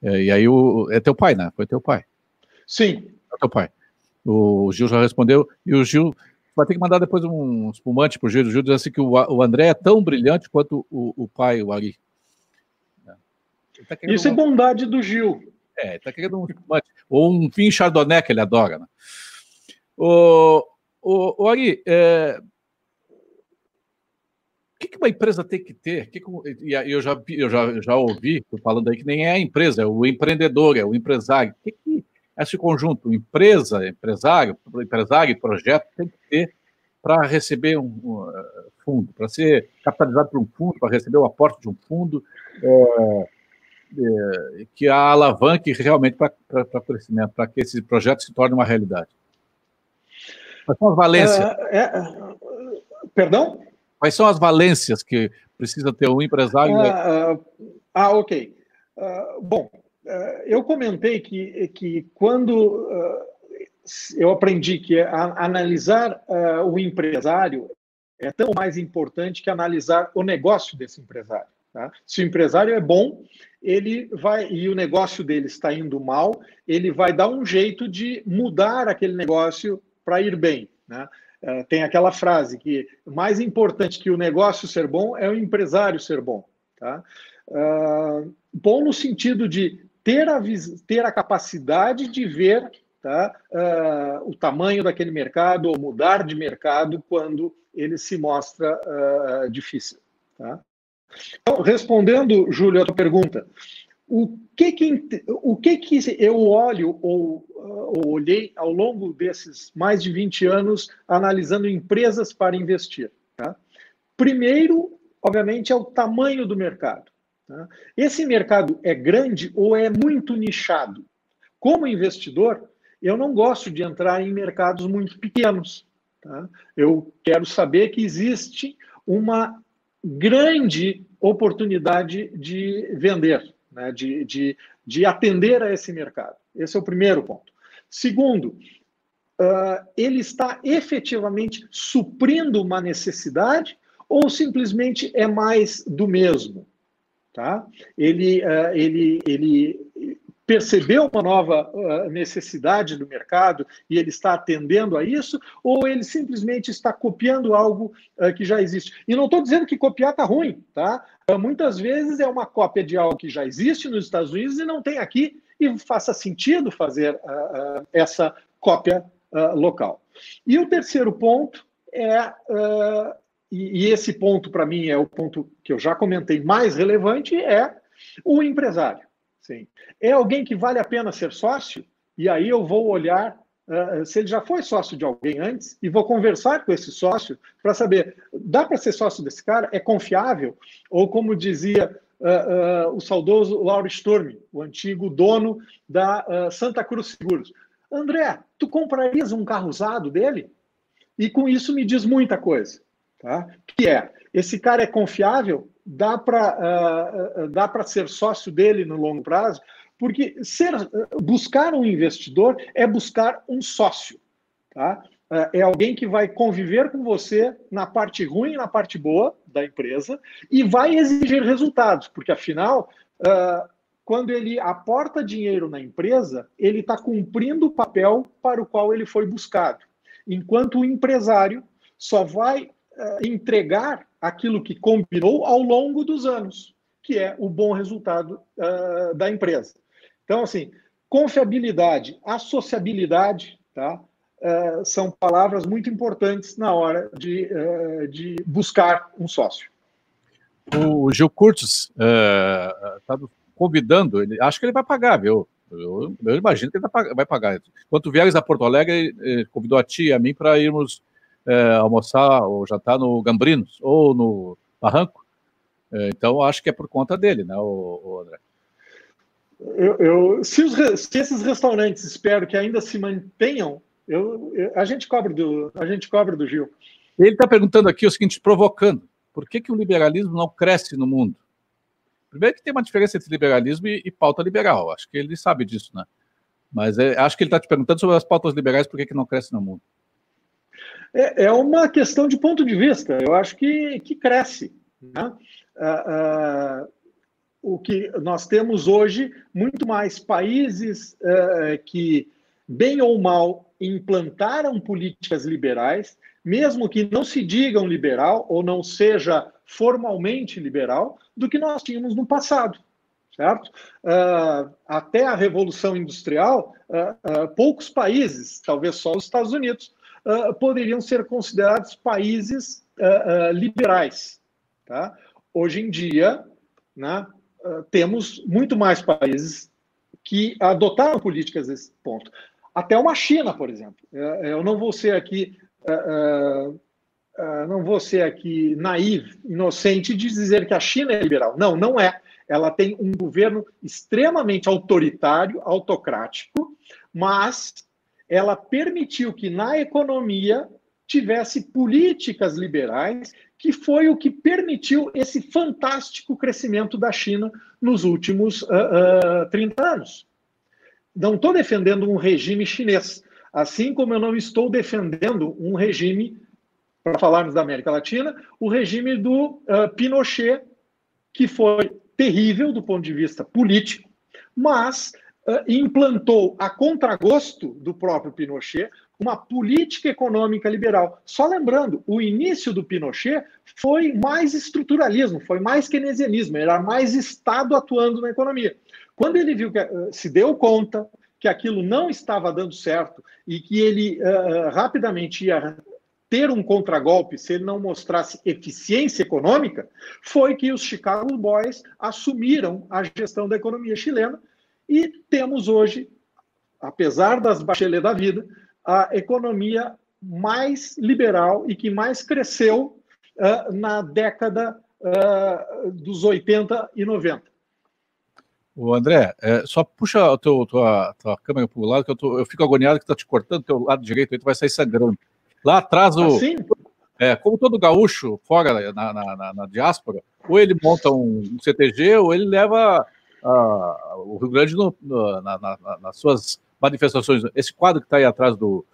É, e aí o, é teu pai, né? Foi teu pai. Sim. É teu pai. O Gil já respondeu, e o Gil vai ter que mandar depois um espumante para o Gil. O Gil diz assim que o, o André é tão brilhante quanto o, o pai, o Ari. Tá Isso é bondade do Gil. É, está querendo um espumante. Ou um vinho chardonnay que ele adora. Né? O, o, o Ari, é, o que, uma empresa tem que ter? Que, e eu já, eu já, já ouvi falando aí que nem é a empresa, é o empreendedor, é o empresário. O que, que esse conjunto, empresa, empresário, empresário e projeto, tem que ter para receber um, um fundo, para ser capitalizado por um fundo, para receber o aporte de um fundo, é, é, que a alavanque realmente para crescimento, para que esse projeto se torne uma realidade. Quais são as valências? É, é perdão? Quais são as valências que precisa ter um empresário? Ah, ah, ah ok. Ah, bom, ah, eu comentei que, que quando eu aprendi que a, analisar o empresário é tão mais importante que analisar o negócio desse empresário. Tá? Se o empresário é bom, ele vai e o negócio dele está indo mal, ele vai dar um jeito de mudar aquele negócio para ir bem. Né? Uh, tem aquela frase que mais importante que o negócio ser bom é o empresário ser bom. Tá? Uh, bom no sentido de ter a, ter a capacidade de ver tá, uh, o tamanho daquele mercado ou mudar de mercado quando ele se mostra difícil. Tá? Então, respondendo, Júlio, a tua pergunta, o que que, o que, que eu olho ou, ou, olhei ao longo desses mais de 20 anos analisando empresas para investir? Tá? Primeiro, obviamente, é o tamanho do mercado. Tá? Esse mercado é grande ou é muito nichado? Como investidor, eu não gosto de entrar em mercados muito pequenos. Tá? Eu quero saber que existe uma grande oportunidade de vender né, de, de, de atender a esse mercado. Esse é o primeiro ponto. Segundo, uh, ele está efetivamente suprindo uma necessidade ou simplesmente é mais do mesmo? Tá? Ele, uh, ele, ele percebeu uma nova uh, necessidade do mercado e ele está atendendo a isso, ou ele simplesmente está copiando algo uh, que já existe. E não estou dizendo que copiar está ruim, tá? Uh, muitas vezes é uma cópia de algo que já existe nos Estados Unidos e não tem aqui, e faça sentido fazer essa cópia local. E o terceiro ponto é. E esse ponto, para mim, é o ponto que eu já comentei mais relevante: é o empresário. Sim. É alguém que vale a pena ser sócio? E aí eu vou olhar uh, se ele já foi sócio de alguém antes e vou conversar com esse sócio para saber, dá para ser sócio desse cara? É confiável? Ou como dizia uh, uh, o saudoso Lauro Sturm, o antigo dono da Santa Cruz Seguros. André, tu comprarias um carro usado dele? E com isso me diz muita coisa. Tá? Que é, esse cara é confiável? Dá para uh, dá para ser sócio dele no longo prazo, porque ser buscar um investidor é buscar um sócio, tá? É alguém que vai conviver com você na parte ruim e na parte boa da empresa e vai exigir resultados, porque afinal, uh, quando ele aporta dinheiro na empresa, ele está cumprindo o papel para o qual ele foi buscado. Enquanto o empresário só vai uh, entregar aquilo que combinou ao longo dos anos, que é o bom resultado uh, da empresa. Então, assim, confiabilidade, associabilidade, tá? Uh, são palavras muito importantes na hora de, uh, de buscar um sócio. O Gil Curtis está convidando, ele, acho que ele vai pagar, viu? Eu, eu imagino que ele vai pagar. Quando vieres a Porto Alegre, ele convidou a ti e a mim para irmos é, almoçar ou jantar no Gambrinos ou no Barranco. É, então, acho que é por conta dele, né, o, o André? Eu, eu se, os, se, esses restaurantes espero que ainda se mantenham, eu, eu, a gente cobra do a gente cobra do Gil. Ele está perguntando aqui o seguinte, provocando: por que, que o liberalismo não cresce no mundo? Primeiro que tem uma diferença entre liberalismo e, e pauta liberal. Acho que ele sabe disso, né? Mas é, acho que ele está te perguntando sobre as pautas liberais, por que, que não cresce no mundo. É, é uma questão de ponto de vista. Eu acho que, que cresce. Né? Ah, ah, o que nós temos hoje, muito mais países ah, que, bem ou mal, implantaram políticas liberais, mesmo que não se digam liberal ou não seja formalmente liberal, do que nós tínhamos no passado. Certo? Uh, até a Revolução Industrial, uh, uh, poucos países, talvez só os Estados Unidos, uh, poderiam ser considerados países uh, uh, liberais. Tá? Hoje em dia, né, temos muito mais países que adotaram políticas desse ponto. Até uma China, por exemplo. Eu não vou ser aqui não vou ser aqui naivo, inocente de dizer que a China é liberal. Não, não é. Ela tem um governo extremamente autoritário, autocrático, mas ela permitiu que na economia tivesse políticas liberais, que foi o que permitiu esse fantástico crescimento da China nos últimos uh, uh, 30 anos. Não estou defendendo um regime chinês, assim como eu não estou defendendo um regime, para falarmos da América Latina, o regime do uh, Pinochet, que foi terrível do ponto de vista político, mas implantou, a contragosto do próprio Pinochet, uma política econômica liberal. Só lembrando, o início do Pinochet foi mais estruturalismo, foi mais keynesianismo, era mais Estado atuando na economia. Quando ele viu que uh, se deu conta que aquilo não estava dando certo e que ele uh, rapidamente ia ter um contragolpe se ele não mostrasse eficiência econômica, foi que os Chicago Boys assumiram a gestão da economia chilena e temos hoje, apesar das bachelet da vida, a economia mais liberal e que mais cresceu uh, na década uh, dos 80 e 90. O André, é, só puxa a tua, tua, tua câmera para o lado, que eu, tô, eu fico agoniado que está te cortando, teu lado direito aí tu vai sair sangrando. Lá atrás, o, assim? é, como todo gaúcho fora na, na, na, na, diáspora, ou ele monta um, CTG, ou ele leva o Rio Grande no, no, nas suas manifestações. Esse quadro que está aí atrás do,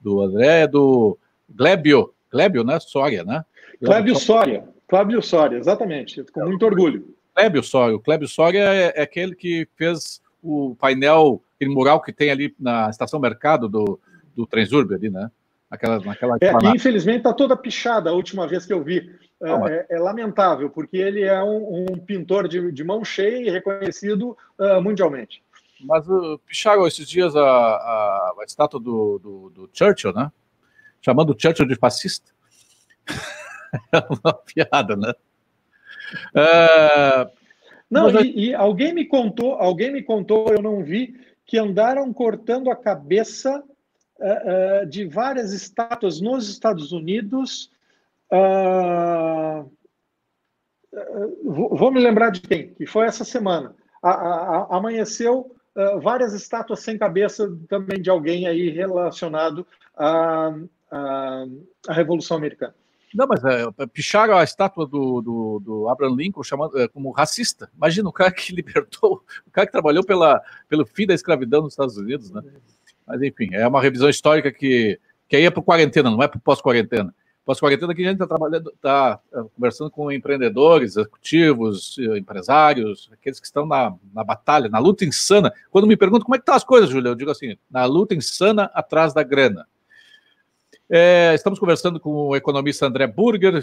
do André é do Glébio, Glébio, né? Soria, né? Clébio Soria, Clébio Soria, exatamente, com muito orgulho. Clébio Soria, o Clébio Soria é, é aquele que fez o painel, aquele mural que tem ali na estação Mercado do, do Transurb ali, né? Aquela, naquela é, e infelizmente está toda pichada a última vez que eu vi. É, Não, é, é, lamentável, porque ele é um, um pintor de, de, mão cheia e reconhecido uh, mundialmente. Mas uh, picharam esses dias a, a, a estátua do, do, do, Churchill, né? Chamando o Churchill de fascista. é uma piada, né? Uh, não, mas... e, e alguém me contou, alguém me contou, eu não vi, que andaram cortando a cabeça uh, de várias estátuas nos Estados Unidos. Uh, vou me lembrar de quem, que foi essa semana. A, a, a, amanheceu uh, várias estátuas sem cabeça também de alguém aí relacionado à, à, à Revolução Americana. Não, mas é, picharam a estátua do, do, do Abraham Lincoln chamando, é, como racista. Imagina o cara que libertou, o cara que trabalhou pela, pelo fim da escravidão nos Estados Unidos, né? Mas, enfim, é uma revisão histórica que, que aí é para quarentena, não é para pós-quarentena. Pós-quarentena que a gente está trabalhando, está é, conversando com empreendedores, executivos, empresários, aqueles que estão na, na batalha, na luta insana. Quando me perguntam como é que estão tá as coisas, Júlia, eu digo assim, na luta insana atrás da grana. É, estamos conversando com o economista André Burger,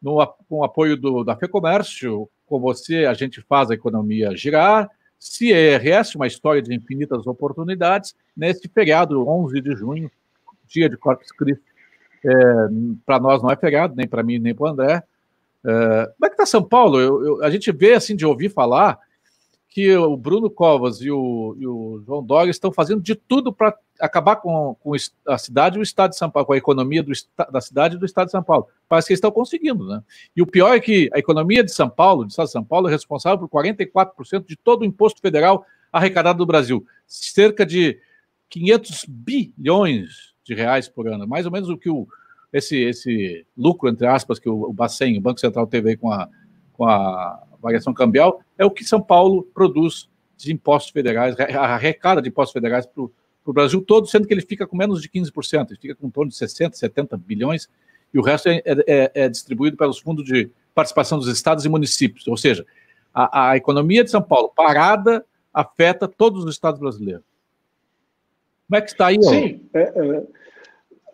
no, com o apoio do, da FEComércio. Com você, a gente faz a economia girar. CERS, uma história de infinitas oportunidades, neste feriado, 11 de junho, dia de Corpus Christi. É, para nós não é feriado, nem para mim, nem para o André. É, como é que está São Paulo? Eu, eu, a gente vê, assim, de ouvir falar que o Bruno Covas e o, e o João Dória estão fazendo de tudo para acabar com, com, a cidade e o estado de São Paulo, com a economia do, da cidade e do estado de São Paulo. Parece que eles estão conseguindo, né? E o pior é que a economia de São Paulo, do estado de São Paulo, é responsável por 44% de todo o imposto federal arrecadado no Brasil. Cerca de 500 bilhões de reais por ano. Mais ou menos o que o, esse, esse lucro, entre aspas, que o, o Bacen, o Banco Central, teve com a, com a variação cambial, é o que São Paulo produz de impostos federais, arrecada de impostos federais para o Brasil todo, sendo que ele fica com menos de 15%, ele fica com em torno de 60, 70 bilhões, e o resto é, é, é distribuído pelos fundos de participação dos estados e municípios. Ou seja, a, a economia de São Paulo parada afeta todos os estados brasileiros. Como é que está aí? Sim, é, é,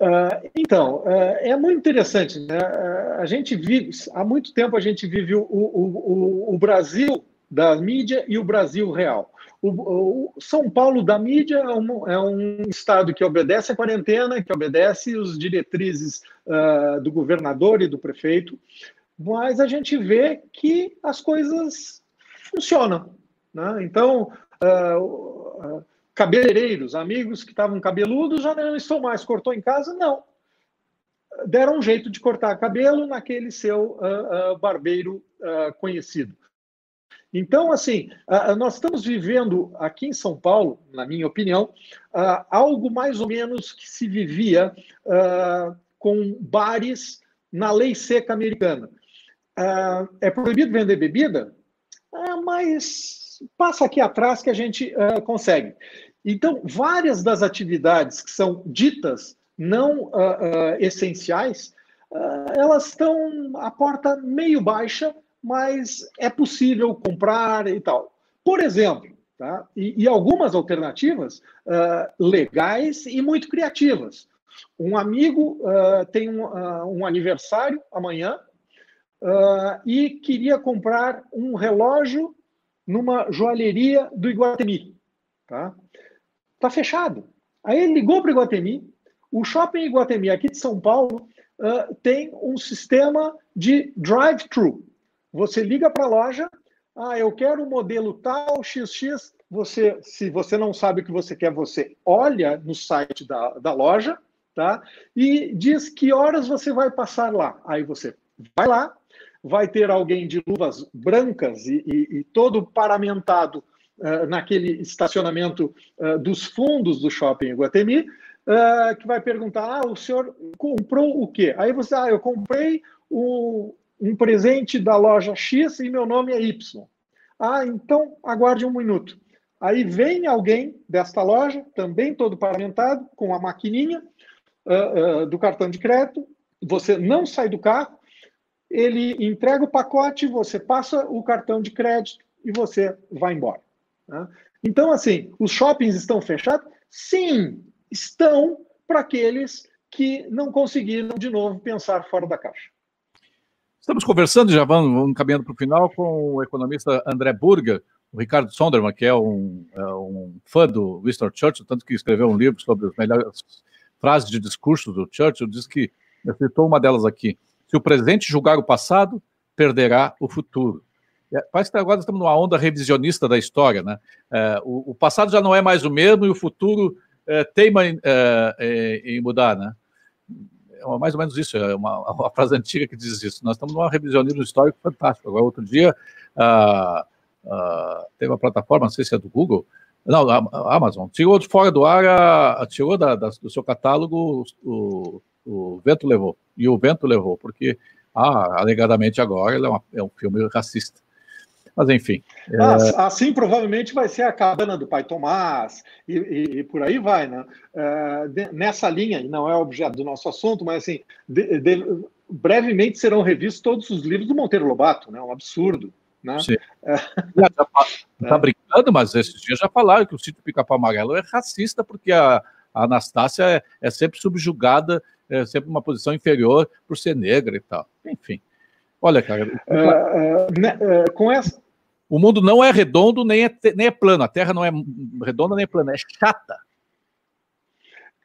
Uh, então, uh, é muito interessante. Né? Uh, a gente vive, há muito tempo a gente vive o, o, o, o Brasil da mídia e o Brasil real. O, São Paulo da mídia é um, é um, estado que obedece à quarentena, que obedece os diretrizes do governador e do prefeito, mas a gente vê que as coisas funcionam. Né? Então, cabeleireiros, amigos que estavam cabeludos já não estão mais. Cortou em casa? Não. Deram um jeito de cortar cabelo naquele seu uh, uh, barbeiro uh, conhecido. Então, assim, nós estamos vivendo aqui em São Paulo, na minha opinião, algo mais ou menos que se vivia com bares na lei seca americana. é proibido vender bebida? mas passa aqui atrás que a gente consegue. Então, várias das atividades que são ditas não uh, uh, essenciais, uh, elas estão a porta meio baixa, mas é possível comprar e tal. Por exemplo, tá? e, e algumas alternativas legais e muito criativas. Um amigo tem um, um, aniversário amanhã e queria comprar um relógio numa joalheria do Iguatemi. Tá? Está fechado. Aí ele ligou para o Iguatemi. O shopping Iguatemi aqui de São Paulo uh, tem um sistema de drive-thru. Você liga para a loja, ah, eu quero o modelo tal, XX. Você, se você não sabe o que você quer, você olha no site da, da loja, tá? E diz que horas você vai passar lá. Aí você vai lá, vai ter alguém de luvas brancas e, e, e todo paramentado naquele estacionamento uh, dos fundos do shopping Guatemi, uh, que vai perguntar: ah, o senhor comprou o quê? Aí você, ah, eu comprei o, um presente da loja X e meu nome é Y. Ah, então aguarde um minuto. Aí vem alguém desta loja, também todo paramentado, com a maquininha uh, uh, do cartão de crédito. Você não sai do carro, ele entrega o pacote, você passa o cartão de crédito e você vai embora. Né? Então, assim, os shoppings estão fechados? Sim, estão para aqueles que não conseguiram, de novo, pensar fora da caixa. Estamos conversando, já vamos caminhando para o final, com o economista André Burger, o Ricardo Sonderman, que é um, é um, fã do Winston Churchill, tanto que escreveu um livro sobre as melhores frases de discurso do Churchill, diz que, citou uma delas aqui, se o presente julgar o passado, perderá o futuro. É, parece que agora estamos numa onda revisionista da história, né? É, o, passado já não é mais o mesmo e o futuro é, teima em, em, mudar, né? É mais ou menos isso, é uma, uma, frase antiga que diz isso. Nós estamos num revisionismo histórico fantástico. Agora, outro dia, teve uma plataforma, não sei se é do Google, não, a Amazon, tirou de fora do ar, a, tirou da, da, do seu catálogo o, o Vento Levou. E o Vento Levou, porque, ah, alegadamente agora, ele é, uma, é um filme racista. Mas enfim. É... Assim provavelmente vai ser a cabana do pai Tomás e, e, e por aí vai, né? É, de, nessa linha, e não é objeto do nosso assunto, mas assim, de, de, brevemente serão revistos todos os livros do Monteiro Lobato, né? Um absurdo. Né? Sim. É... Tá, tá é. brincando, mas esses dias já falaram que o sítio Pica-Pau Amarelo é racista, porque a, a Anastácia é, é sempre subjugada, é sempre uma posição inferior por ser negra e tal. Enfim. Olha, cara. Uh, uh, uh, com essa o mundo não é redondo nem é, nem é plano. A Terra não é redonda nem é plana, é chata.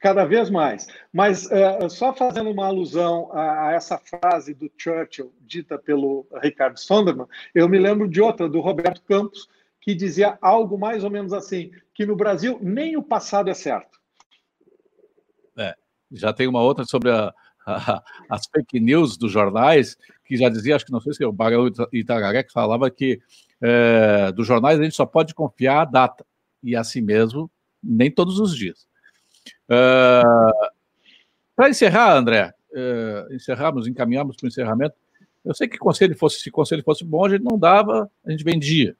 Cada vez mais. Mas uh, só fazendo uma alusão a, a, essa frase do Churchill, dita pelo Ricardo Sonderman, eu me lembro de outra, do Roberto Campos, que dizia algo mais ou menos assim: que no Brasil nem o passado é certo. É, já tem uma outra sobre a, a, as fake news dos jornais, que já dizia, acho que não sei se é o Barão Itagaré, que falava que é, dos jornais, a gente só pode confiar a data. E assim mesmo, nem todos os dias. É, para encerrar, André, é, encerramos, encaminhamos para o encerramento. Eu sei que conselho fosse, se conselho fosse bom, a gente não dava, a gente vendia.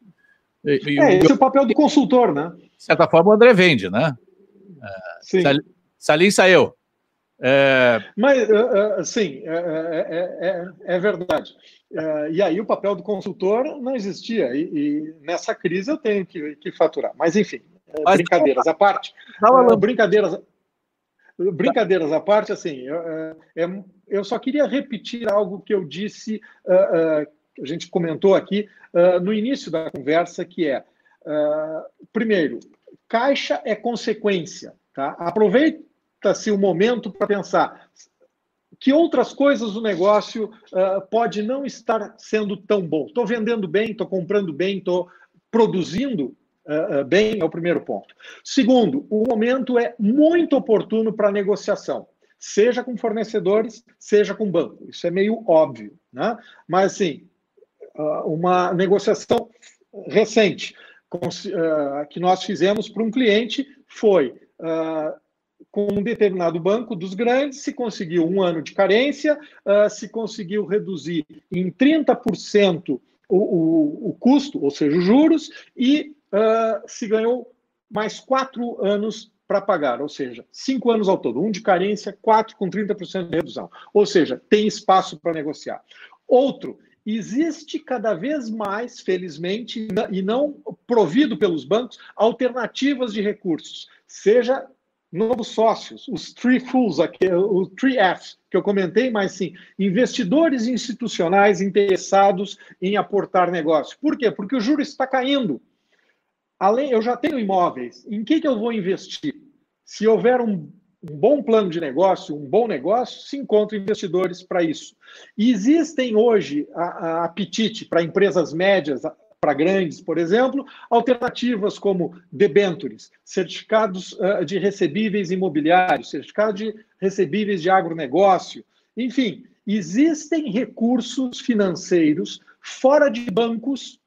E, e é, esse eu, é o papel do consultor, né? De certa forma, o André vende, né? É, sim. Salim saiu. É... Mas, uh, uh, sim, é, é, é, é verdade. E aí o papel do consultor não existia. E, e nessa crise eu tenho que, que faturar. Mas, enfim, Mas, brincadeiras à parte. Não, brincadeiras, brincadeiras à parte, assim, eu, eu só queria repetir algo que eu disse, a gente comentou aqui no início da conversa, que é, primeiro, caixa é consequência. Tá? Aproveite se o momento para pensar que outras coisas do negócio uh, pode não estar sendo tão bom. Estou vendendo bem, estou comprando bem, estou produzindo uh, bem, é o primeiro ponto. Segundo, o momento é muito oportuno para negociação, seja com fornecedores, seja com banco. Isso é meio óbvio, né? Mas, assim, uh, uma negociação recente com, que nós fizemos para um cliente foi com um determinado banco dos grandes, se conseguiu um ano de carência, uh, se conseguiu reduzir em 30% o, o, o, custo, ou seja, os juros, e uh, se ganhou mais quatro anos para pagar, ou seja, cinco anos ao todo, um de carência, quatro com 30% de redução. Ou seja, tem espaço para negociar. Outro, existe cada vez mais, felizmente, e não provido pelos bancos, alternativas de recursos, seja novos sócios, os Three Fools, o Three Fs, que eu comentei, mas sim, investidores institucionais interessados em aportar negócio. Por quê? Porque o juro está caindo. Além, eu já tenho imóveis, em que, que eu vou investir? Se houver um, um bom plano de negócio, um bom negócio, se encontram investidores para isso. E existem hoje a, a apetite para empresas médias, para grandes, por exemplo, alternativas como debentures, certificados uh, de recebíveis imobiliários, certificados de recebíveis de agronegócio, enfim, existem recursos financeiros fora de bancos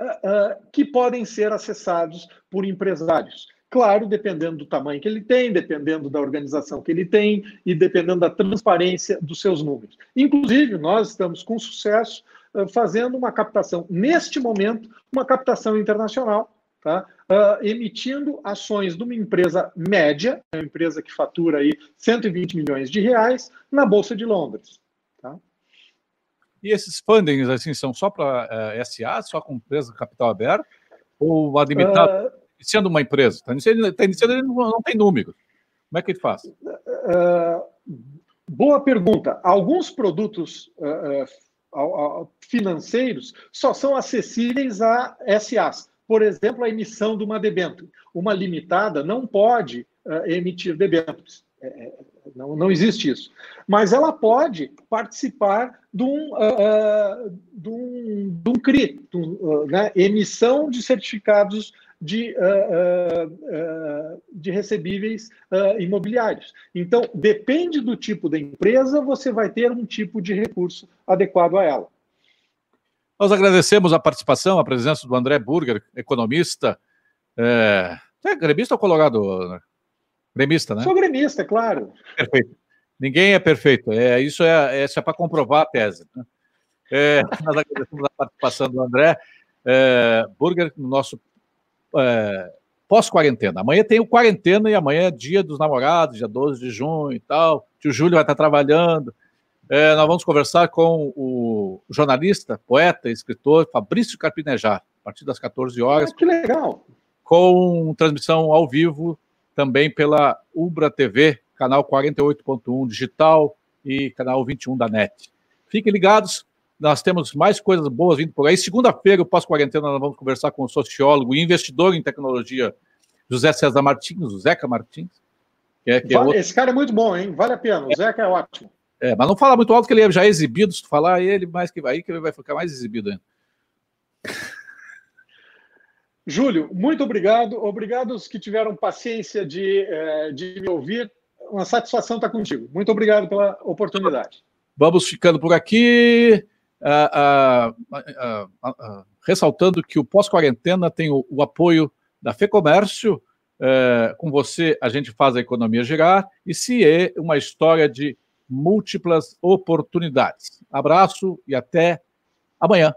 uh, uh, que podem ser acessados por empresários. Claro, dependendo do tamanho que ele tem, dependendo da organização que ele tem e dependendo da transparência dos seus números. Inclusive, nós estamos com sucesso fazendo uma captação, neste momento, uma captação internacional, tá? Uh, emitindo ações de uma empresa média, uma empresa que fatura aí 120 milhões de reais, na Bolsa de Londres. Tá? E esses fundings assim, são só para uh, eh, SA, só com empresa capital aberto? Ou admitado? Uh, iniciando uma empresa, está iniciando, tá iniciando ele não, não, tem números. Como é que ele faz? Uh, boa pergunta. Alguns produtos uh, financeiros só são acessíveis a SAs. Por exemplo, a emissão de uma debênture. Uma limitada não pode emitir debêntures. É, é, não, não existe isso. Mas ela pode participar de um, uh, de um, de um CRI, de um, uh, né? emissão de certificados de, uh, uh, de recebíveis imobiliários. Então, depende do tipo da empresa, você vai ter um tipo de recurso adequado a ela. Nós agradecemos a participação, a presença do André Burger, economista. É, é gremista ou colorado? Gremista, né? Sou gremista, é claro. Perfeito. Ninguém é perfeito. É, isso é, isso é para comprovar a tese. Né? É, nós agradecemos a participação do André é, Burger no nosso é, pós-quarentena. Amanhã tem o quarentena e amanhã é dia dos namorados, dia 12 de junho e tal. O tio Júlio vai estar trabalhando. É, nós vamos conversar com o jornalista, poeta e escritor Fabrício Carpinejar, a partir das 14 horas. Ah, que legal! Com transmissão ao vivo também pela Ubra TV, canal 48.1 digital e canal 21 da NET. Fiquem ligados, nós temos mais coisas boas vindo por aí. Segunda-feira, o pós-quarentena, nós vamos conversar com o sociólogo e investidor em tecnologia José César Martins, o Zeca Martins. Que é, que é outro... Esse cara é muito bom, hein? Vale a pena. O Zeca é ótimo. É, mas não fala muito alto que ele é já é exibido. Se tu falar ele, mais que aí que ele vai ficar mais exibido ainda. Júlio, muito obrigado. Obrigado aos que tiveram paciência de, eh, de me ouvir. Uma satisfação estar contigo. Muito obrigado pela oportunidade. Vamos ficando por aqui. Uh, uh, uh, ressaltando que o pós-quarentena tem o, o, apoio da FEComércio. Eh, com você, a gente faz a economia girar. E se é uma história de múltiplas oportunidades. Abraço e até amanhã.